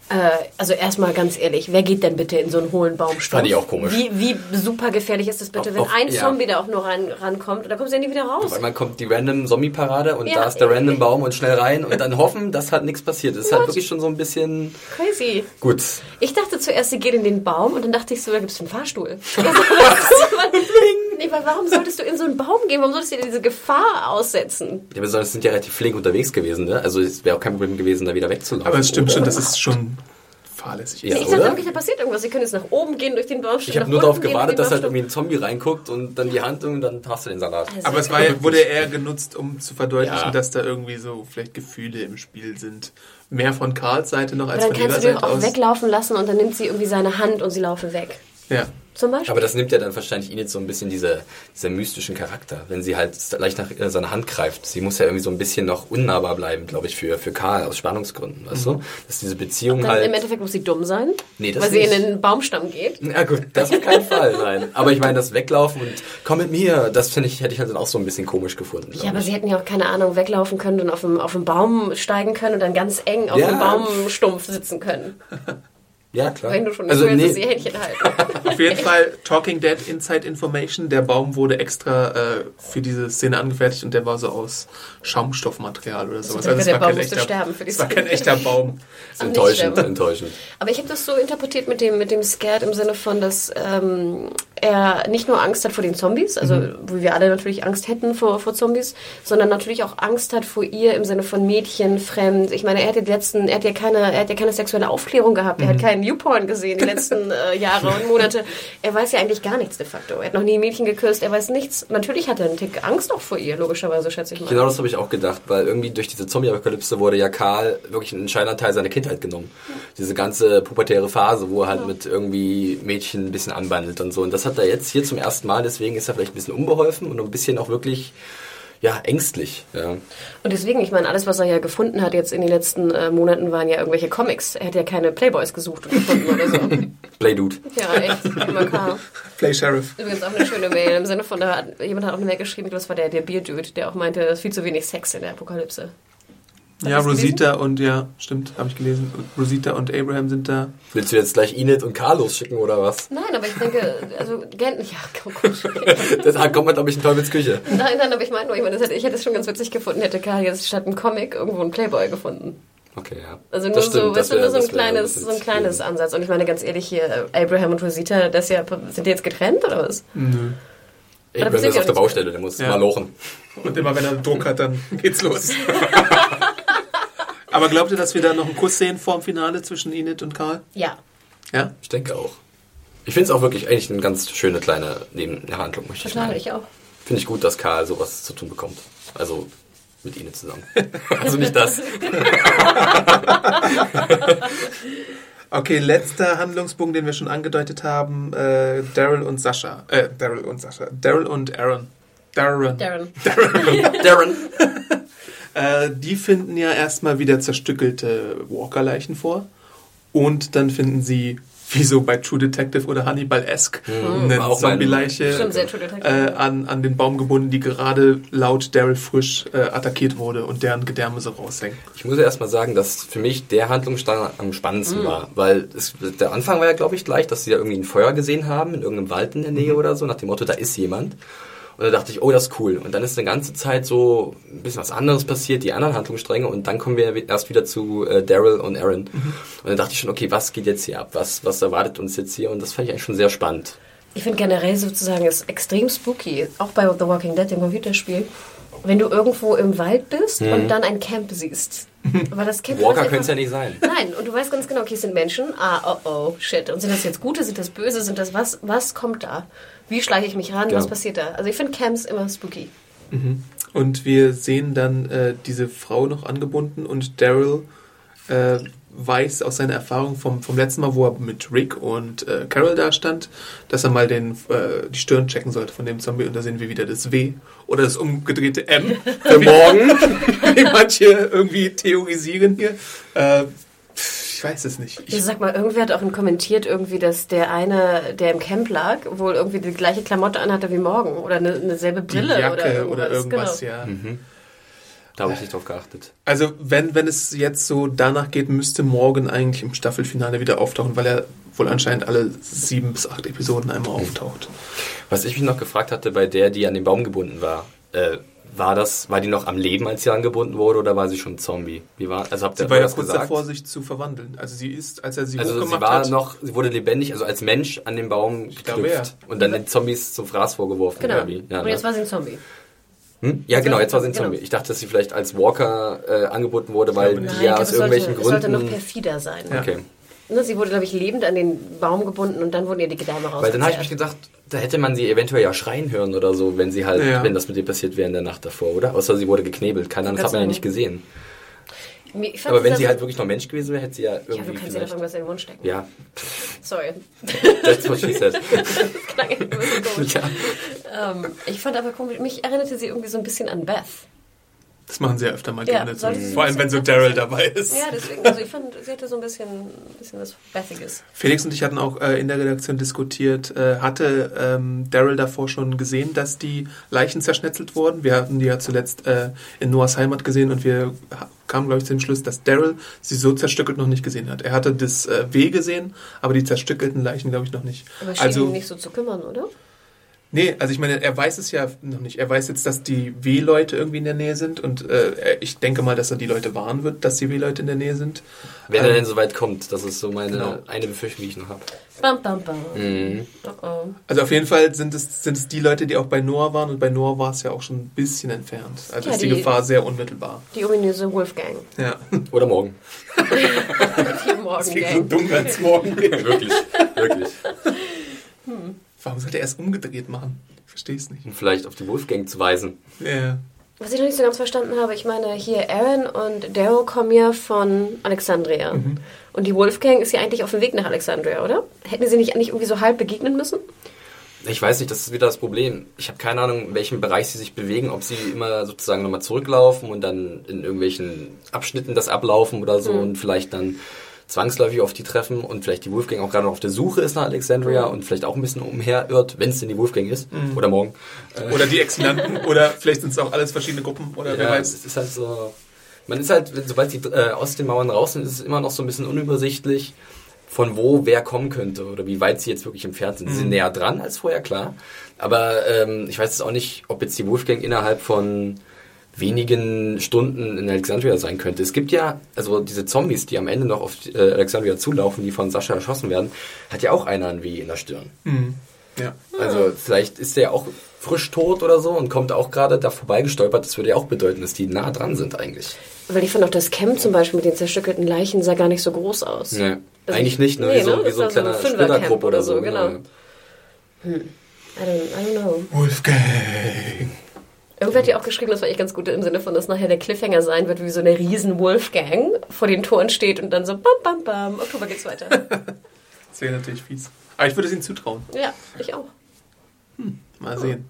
Äh, also erstmal ganz ehrlich, wer geht denn bitte in so einen hohlen Baumstumpf? Fand ich auch komisch. Wie, wie super gefährlich ist das bitte, wenn auf- ein ja. Zombie da auch nur rein, rankommt, da kommst du ja nie wieder raus. Auf einmal kommt die random Zombie-Parade und Ja. da ist der random Baum und schnell rein und dann hoffen, dass halt nichts passiert. Das ist halt wirklich schon so ein bisschen Crazy. gut. Ich dachte zuerst, sie geht in den Baum und dann dachte ich so, da gibt es einen Fahrstuhl. nee, weil warum solltest du in so einen Baum gehen? Warum solltest du dir diese Gefahr aussetzen? Ja, besonders sind ja relativ flink unterwegs gewesen, ne? Also es wäre auch kein Problem gewesen, da wieder wegzulaufen. Aber es stimmt oder? schon, das ist schon fahrlässig ist. ich Ja, dachte wirklich, da passiert irgendwas. Sie können jetzt nach oben gehen durch den Baumstamm. Ich habe nur darauf gewartet, dass halt irgendwie ein Zombie reinguckt und dann die Hand und dann hast du den Salat. Also- Aber es war, ja- wurde eher genutzt, um zu verdeutlichen, Ja. dass da irgendwie so vielleicht Gefühle im Spiel sind. Mehr von Karls Seite noch als dann von ihrer kannst du die Seite auch aus. weglaufen lassen und dann nimmt sie irgendwie seine Hand und sie laufen weg. Ja. Zum Beispiel. Aber das nimmt ja dann wahrscheinlich Enid so ein bisschen diese, dieser mystischen Charakter, wenn sie halt leicht nach äh, seiner Hand greift. Sie muss ja irgendwie so ein bisschen noch unnahbar bleiben, glaube ich, für, für Karl aus Spannungsgründen, weißt du? Dass diese Beziehung dann halt... im Endeffekt muss sie dumm sein, Nee, das weil sie in nicht. den Baumstamm geht. Ja gut, das auf keinen Fall, nein. Aber ich meine, das Weglaufen und komm mit mir, das finde ich, hätte ich halt dann auch so ein bisschen komisch gefunden. Ja, aber ich. sie hätten ja auch keine Ahnung weglaufen können und auf dem, auf dem Baum steigen können und dann ganz eng auf Ja. dem Baumstumpf sitzen können. ja, klar. Wenn du schon also, willst, nee, dass sie Händchen halten. Auf jeden Fall Talking Dead Inside Information. Der Baum wurde extra äh, für diese Szene angefertigt und der war so aus Schaumstoffmaterial oder sowas. denke, es der war Baum kein echter, sterben für die es war kein Szene. echter Baum. enttäuschend, enttäuschend. Aber ich habe das so interpretiert mit dem, mit dem Scared im Sinne von, dass ähm, er nicht nur Angst hat vor den Zombies, also wo wir alle natürlich Angst hätten vor, vor Zombies, sondern natürlich auch Angst hat vor ihr im Sinne von Mädchen, fremd. Ich meine, er hat die letzten, er hat ja keine, er hat ja keine sexuelle Aufklärung gehabt, er hat keinen Newporn gesehen die letzten äh, Jahre und Monate. Er weiß ja eigentlich gar nichts de facto. Er hat noch nie ein Mädchen geküsst, er weiß nichts. Natürlich hat er einen Tick Angst auch vor ihr, logischerweise, schätze ich mal. Genau das habe ich auch gedacht, weil irgendwie durch diese Zombie-Apokalypse wurde ja Karl wirklich ein entscheidender Teil seiner Kindheit genommen. Diese ganze pubertäre Phase, wo er halt mit irgendwie Mädchen ein bisschen anbandelt und so. Und das hat er jetzt hier zum ersten Mal, deswegen ist er vielleicht ein bisschen unbeholfen und ein bisschen auch wirklich, ja, ängstlich. Ja. Und deswegen, ich meine, alles, was er ja gefunden hat jetzt in den letzten äh, Monaten, waren ja irgendwelche Comics. Er hat ja keine Playboys gesucht und gefunden oder so. Play Dude. Ja, echt. Play Sheriff. Übrigens auch eine schöne Mail im Sinne von, da hat, jemand hat auch eine Mail geschrieben, das war der, der Bier-Dude, der auch meinte, es ist viel zu wenig Sex in der Apokalypse. Ja, du's Rosita und ja, stimmt, habe ich gelesen. Rosita und Abraham sind da. Willst du jetzt gleich Enid und Karl losschicken oder was? Nein, aber ich denke, also, gen ja, oh Gott. Da kommt man, glaube ich, in Teufels Küche. Nein, nein, aber ich meine nur, ich, meine, das hätte, ich hätte es schon ganz witzig gefunden, hätte Karl jetzt statt einem Comic irgendwo einen Playboy gefunden. Okay, ja. Also nur Das so, stimmt, weißt du, nur so ein kleines, so ein kleines. Ansatz. Und ich meine ganz ehrlich hier, Abraham und Rosita, das ja, sind die jetzt getrennt oder was? Abraham passiert ist ja auf der Baustelle, der muss Ja. mal lochen. Und immer wenn er Druck hat, dann geht's los. Aber glaubt ihr, dass wir da noch einen Kuss sehen vor dem Finale zwischen Enid und Karl? Ja. Ja? Ich denke auch. Ich finde es auch wirklich eigentlich eine ganz schöne kleine Nebenhandlung, möchte ich Total, sagen. ich auch. Finde ich gut, dass Karl sowas zu tun bekommt. Also mit ihnen zusammen. also nicht das. Okay, letzter Handlungspunkt, den wir schon angedeutet haben. Äh, Daryl und Sascha. Äh, Daryl und Sascha. Daryl und Aaron. Darren. Darren. Darren. Äh, die finden ja erstmal wieder zerstückelte Walker-Leichen vor. Und dann finden sie, wie so bei True Detective oder Hannibal-esque, eine Auch mein- Zombie-Leiche äh, an, an den Baum gebunden, die gerade laut Daryl frisch äh, attackiert wurde und deren Gedärme so raushängen. Ich muss ja erstmal sagen, dass für mich der Handlungsstrang am spannendsten war. Weil es, der Anfang war ja, glaube ich, gleich, dass sie da irgendwie ein Feuer gesehen haben in irgendeinem Wald in der Nähe oder so, nach dem Motto, da ist jemand. Und da dachte ich, oh, das ist cool. Und dann ist eine ganze Zeit so ein bisschen was anderes passiert, die anderen Handlungsstränge. Und dann kommen wir erst wieder zu äh, Daryl und Aaron. Und dann dachte ich schon, okay, was geht jetzt hier ab? Was, was erwartet uns jetzt hier? Und das fand ich eigentlich schon sehr spannend. Ich finde generell sozusagen ist extrem spooky, auch bei The Walking Dead, dem Computerspiel, wenn du irgendwo im Wald bist und dann ein Camp siehst. Aber das Mhm. Walker könnte es ja nicht sein. Nein, und du weißt ganz genau, okay, es sind Menschen. Ah, oh oh, shit. Und sind das jetzt gute, sind das böse, sind das was? Was kommt da? Wie schleiche ich mich ran? Ja. Was passiert da? Also ich finde Camps immer spooky. Und wir sehen dann äh, diese Frau noch angebunden und Daryl äh, weiß aus seiner Erfahrung vom, vom letzten Mal, wo er mit Rick und äh, Carol da stand, dass er mal den, äh, die Stirn checken sollte von dem Zombie und da sehen wir wieder das W oder das umgedrehte M für morgen, wie manche irgendwie theorisieren hier. Äh, ich weiß es nicht. Also Ich, sag mal, irgendwer hat auch kommentiert irgendwie, dass der eine, der im Camp lag, wohl irgendwie die gleiche Klamotte anhatte wie morgen oder eine, eine selbe die Brille Jacke oder irgendwas. oder irgendwas, genau. ja. Da habe ich nicht drauf geachtet. Also wenn, wenn es jetzt so danach geht, müsste morgen eigentlich im Staffelfinale wieder auftauchen, weil er wohl anscheinend alle sieben bis acht Episoden einmal auftaucht. Was ich mich noch gefragt hatte bei der, die an den Baum gebunden war, äh, war das, war die noch am Leben, als sie angebunden wurde, oder war sie schon Zombie? Wie war, also habt ihr Sie war ja kurz gesagt? davor, sich zu verwandeln. Also sie ist, als er sie also sie hochgemacht war hat, noch, sie wurde lebendig, also als Mensch an den Baum glaube, geknüpft und dann den Zombies zum Fraß vorgeworfen. Genau. Ja, und jetzt ne? war sie ein Zombie. Hm? ja genau, jetzt war sie ein Genau. Zombie. Ich dachte, dass sie vielleicht als Walker äh, angeboten wurde, weil glaube die ja Nein, aus es irgendwelchen sollte, es sollte noch Gründen... perfider sein. Ja. Okay. ne, sie wurde, glaube ich, lebend an den Baum gebunden und dann wurden ihr die Gedärme raus. Weil dann habe ich mich gedacht, da hätte man sie eventuell ja schreien hören oder so, wenn sie halt, Ja. wenn das mit ihr passiert wäre in der Nacht davor, oder? Außer sie wurde geknebelt. Keine Ahnung, das hat man ja nicht gesehen. Aber wenn das- sie halt wirklich noch Mensch gewesen wäre, hätte sie ja Ja, irgendwie du kannst doch vielleicht... irgendwas in den Mund stecken. Ja, Sorry. that's what she said. Klang echt ein bisschen komisch. ja. Ähm, ich fand aber komisch, mich erinnerte sie irgendwie so ein bisschen an Beth. Das machen sie ja öfter mal Ja, gerne. sie Vor allem, wenn so Daryl dabei ist. Ja, deswegen, also ich fand, sie hatte so ein bisschen, ein bisschen was Bethiges. Felix und ich hatten auch äh, in der Redaktion diskutiert, äh, hatte ähm, Daryl davor schon gesehen, dass die Leichen zerschnetzelt wurden. Wir hatten die ja zuletzt äh, in Noahs Heimat gesehen und wir kamen, glaube ich, zu dem Schluss, dass Daryl sie so zerstückelt noch nicht gesehen hat. Er hatte das äh, Weh gesehen, aber die zerstückelten Leichen, glaube ich, noch nicht. Aber schien also, ihn nicht so zu kümmern, oder? Nee, also ich meine, er weiß es ja noch nicht. Er weiß jetzt, dass die W-Leute irgendwie in der Nähe sind und äh, er- ich denke mal, dass er die Leute warnen wird, dass die W-Leute in der Nähe sind. Wenn er Ähm, denn so weit kommt, das ist so meine Genau. eine Befürchtung, die ich noch habe. Bam, bam, bam. Mhm. Oh, oh. Also auf jeden Fall sind es, sind es die Leute, die auch bei Noah waren und bei Noah war es ja auch schon ein bisschen entfernt. Also Ja, ist die, die- Gefahr sehr unmittelbar. Die ominöse Wolfgang. Ja. Oder morgen. Die Morgengang. dumm als morgen. wirklich, wirklich. Warum sollte er es umgedreht machen? Ich verstehe es nicht. Und vielleicht auf die Wolfgang zu weisen. Ja. Was ich noch nicht so ganz verstanden habe, ich meine, hier Aaron und Daryl kommen ja von Alexandria. Mhm. Und die Wolfgang ist ja eigentlich auf dem Weg nach Alexandria, oder? Hätten sie nicht eigentlich irgendwie so halb begegnen müssen? Ich weiß nicht, das ist wieder das Problem. Ich habe keine Ahnung, in welchem Bereich sie sich bewegen, ob sie immer sozusagen nochmal zurücklaufen und dann in irgendwelchen Abschnitten das ablaufen oder so und vielleicht dann zwangsläufig auf die treffen und vielleicht die Wolfgang auch gerade noch auf der Suche ist nach Alexandria und vielleicht auch ein bisschen umherirrt, wenn es denn die Wolfgang ist oder morgen. Oder die Exilanten. oder vielleicht sind es auch alles verschiedene Gruppen. Oder wer ja, weiß. es ist halt so. Man ist halt, sobald die äh, aus den Mauern raus sind, ist es immer noch so ein bisschen unübersichtlich, von wo wer kommen könnte oder wie weit sie jetzt wirklich entfernt sind. Sie sind näher dran als vorher, klar. Aber ähm, ich weiß jetzt auch nicht, ob jetzt die Wolfgang innerhalb von wenigen Stunden in Alexandria sein könnte. Es gibt ja, also diese Zombies, die am Ende noch auf äh, Alexandria zulaufen, die von Sascha erschossen werden, hat ja auch einer ein Weh in der Stirn. Ja. Also vielleicht ist der ja auch frisch tot oder so und kommt auch gerade da vorbeigestolpert. Das würde ja auch bedeuten, dass die nah dran sind eigentlich. Weil ich fand auch das Camp zum Beispiel mit den zerstückelten Leichen sah gar nicht so groß aus. Nee, Also eigentlich ich- nicht, ne? nee, wie so, ne? wie so ein so kleiner ein Fünfercamp Splittergruppe oder so. so, genau. I don't, I don't know. Wolfgang. Irgendwer hat ja auch geschrieben, das war echt ganz gut im Sinne von, dass nachher der Cliffhanger sein wird, wie so eine riesen Wolfgang vor den Toren steht und dann so bam, bam, bam, Oktober geht's weiter. Das wäre natürlich fies. Aber ich würde es ihnen zutrauen. ja, ich auch. Mal sehen.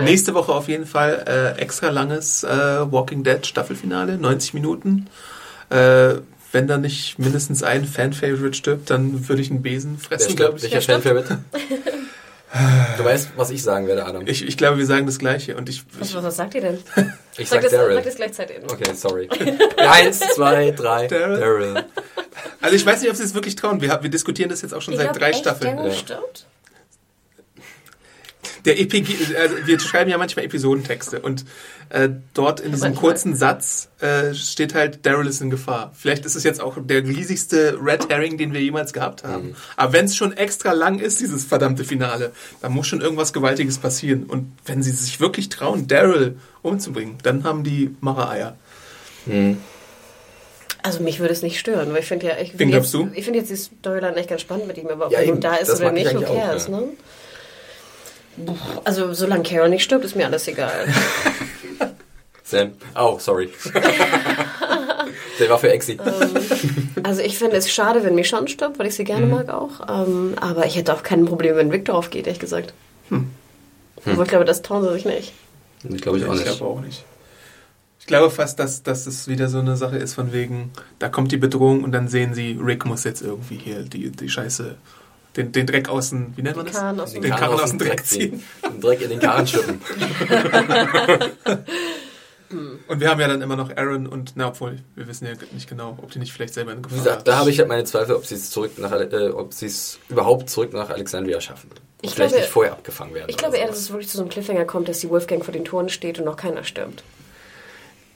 Nächste Woche auf jeden Fall äh, extra langes äh, Walking Dead Staffelfinale, 90 Minuten. Äh, wenn da nicht mindestens ein Fan-Favorite stirbt, dann würde ich einen Besen fressen, glaube stirbt? ich. Welcher Fanfavorite? du weißt, was ich sagen werde, Adam. ich. Ich glaube, wir sagen das Gleiche. Und ich, Was, ich was, was sagt ihr denn? Ich Sag sag das, Daryl. sag das gleichzeitig. Okay, sorry. Eins, zwei, drei. Daryl? Daryl. also ich weiß nicht, ob sie es wirklich trauen. Wir, wir diskutieren das jetzt auch schon Ich seit glaub drei echt, Staffeln. Daryl Ja. stirbt? Der EPG, also wir schreiben ja manchmal Episodentexte und äh, dort in diesem kurzen Satz äh, steht halt Daryl ist in Gefahr. Vielleicht ist es jetzt auch der riesigste Red Herring, den wir jemals gehabt haben. Aber wenn es schon extra lang ist, dieses verdammte Finale, dann muss schon irgendwas Gewaltiges passieren. Und wenn sie sich wirklich trauen, Daryl umzubringen, dann haben die Macher-Eier. Also mich würde es nicht stören, weil ich finde ja, ich Wen finde glaubst jetzt, du? ich finde jetzt die Storyline echt ganz spannend mit ihm, aber ob Ja, er eben. nun da ist oder nicht, auch, ja. ne? Also solange Carol nicht stirbt, ist mir alles egal. Sam. Oh, sorry. Der war für Exi. Also ich finde es schade, wenn Michonne stirbt, weil ich sie gerne mag auch. Ähm, aber ich hätte auch kein Problem, wenn Victor aufgeht, ehrlich gesagt. Obwohl ich glaube, das trauen sie sich nicht. Ich glaube ich auch Ich nicht. glaube auch nicht. Ich glaube fast, dass, dass es wieder so eine Sache ist von wegen, da kommt die Bedrohung und dann sehen sie, Rick muss jetzt irgendwie hier die, die Scheiße, den, den Dreck aus dem, wie nennt man das? Karren aus den dem- Karren aus dem Dreck ziehen. Den Dreck in den Karren schippen. Und wir haben ja dann immer noch Aaron und, na, obwohl, wir wissen ja nicht genau, ob die nicht vielleicht selber in Gefahr gesagt, da habe ich halt meine Zweifel, ob sie es zurück nach, äh, ob sie es überhaupt zurück nach Alexandria schaffen. Ich vielleicht glaube- nicht vorher abgefangen werden. Ich glaube eher, dass es wirklich zu so einem Cliffhanger kommt, dass die Wolfgang vor den Toren steht und noch keiner stirbt.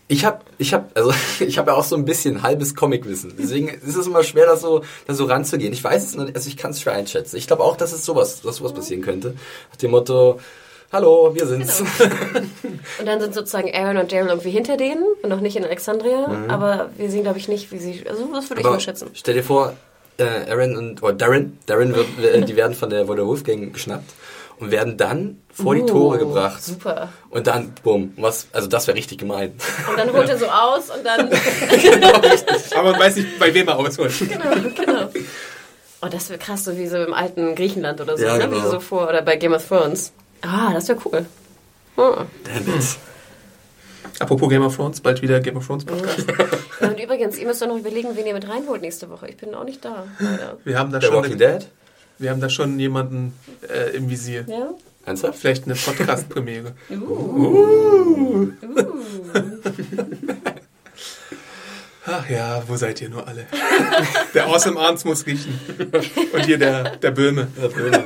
Ich habe, ich habe, also ich habe ja auch so ein bisschen halbes Comicwissen. Deswegen ist es immer schwer, da so, da so ranzugehen. Ich weiß es noch nicht, also ich kann es schwer einschätzen. Ich glaube auch, dass es sowas, dass sowas passieren könnte. Nach dem Motto, hallo, wir sind's. Und dann sind sozusagen Aaron und Daryl irgendwie hinter denen und noch nicht in Alexandria. Aber wir sehen, glaube ich, nicht, wie sie. Also, das würde ich mal schätzen. stell dir vor, äh, Aaron und oder Darren, Darren wird, äh, die werden von der, von der Wolfgang geschnappt und werden dann vor die Oh, Tore gebracht. Super. Und dann, bumm, was, also das wäre richtig gemein. Und dann holt er so aus und dann. Aber man weiß nicht, bei wem er ausholt. genau, genau. Oh, das wäre krass, so wie so im alten Griechenland oder so, Ja, ne? Wie genau. so vor, oder bei Game of Thrones. Ah, das wäre cool. Oh. Damn it. Apropos Game of Thrones, bald wieder Game of Thrones Podcast. Ja, Und übrigens, ihr müsst doch noch überlegen, wen ihr mit reinholt nächste Woche. Ich bin auch nicht da, leider. Wir haben da Der schon, Walking Dead? Wir haben da schon jemanden äh, im Visier. Ja? Ernsthaft? Vielleicht eine Podcast-Premiere. Ach ja, wo seid ihr nur alle? Der Awesome Arms muss riechen. Und hier der, der Böhme. Der Böhme.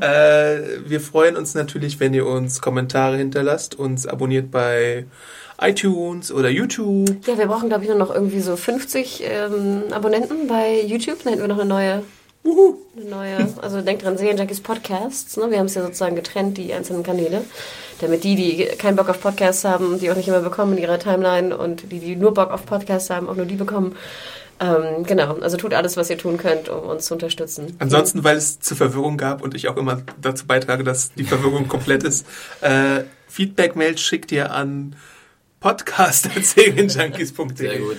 Äh, wir freuen uns natürlich, wenn ihr uns Kommentare hinterlasst, uns abonniert bei iTunes oder YouTube. Ja, wir brauchen, glaube ich, nur noch irgendwie so 50 ähm, Abonnenten bei YouTube. Dann hätten wir noch eine neue. Eine neue, also denkt dran, Serienjunkies Podcasts. Ne? Wir haben es ja sozusagen getrennt, die einzelnen Kanäle. Damit die, die keinen Bock auf Podcasts haben, die auch nicht immer bekommen in ihrer Timeline und die, die nur Bock auf Podcasts haben, auch nur die bekommen. Ähm, genau, also tut alles, was ihr tun könnt, um uns zu unterstützen. Ansonsten, weil es zur Verwirrung gab und ich auch immer dazu beitrage, dass die Verwirrung komplett ist, äh, Feedback-Mails schickt ihr an podcast.serienjunkies.de. Sehr gut.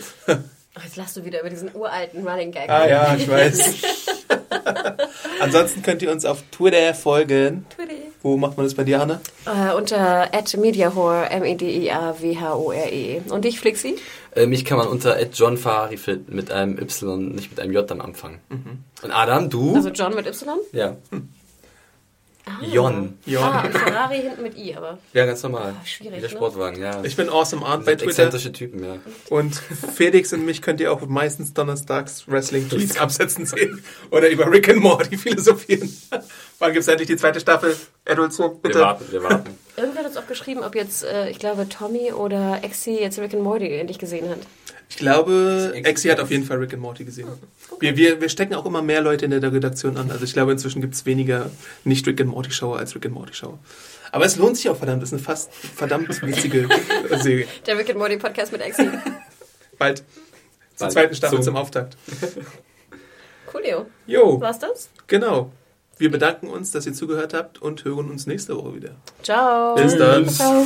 Jetzt lachst du wieder über diesen uralten Running Gag. Ah ja, ich weiß. Ansonsten könnt ihr uns auf Twitter folgen. Twitter. Wo macht man das bei dir, Anne? Äh, unter @mediahore, M-E-D-I-A-W-H-O-R-E. Und dich, Flixi? Äh, mich kann man unter @johnfarifit mit einem Y, nicht mit einem J am Anfang. Und Adam, du? Also John mit Y? ja. Ah. Jon. Ah, und Ferrari hinten mit I, aber. Ja, ganz normal. Ah, schwierig, Wie der ne? Sportwagen, ja. Ich bin Awesome Arndt bei Twitter. exzentrische Typen, ja. Und Felix und mich könnt ihr auch meistens donnerstags Wrestling-Tweets absetzen sehen. Oder über Rick and Morty philosophieren. Wann gibt's endlich die zweite Staffel? Edulzo, bitte. Wir warten, wir warten. Irgendwer hat uns auch geschrieben, ob jetzt, äh, ich glaube, Tommy oder Exi jetzt Rick and Morty endlich gesehen hat. Ich glaube, Exi- hat auf jeden Fall Rick and Morty gesehen. Wir, wir, wir stecken auch immer mehr Leute in der Redaktion an. Also ich glaube, inzwischen gibt's weniger nicht Rick and Morty Schauer als Rick and Morty Schauer. Aber es lohnt sich auch verdammt. Das ist eine fast verdammt witzige Serie. Der Rick and Morty Podcast mit Exi. Bald. Zur Bald. zweiten Staffel Zum- zum Auftakt. Coolio. Jo, War's das? genau. Wir bedanken uns, dass ihr zugehört habt und hören uns nächste Woche wieder. Ciao. Bis dann. Ciao.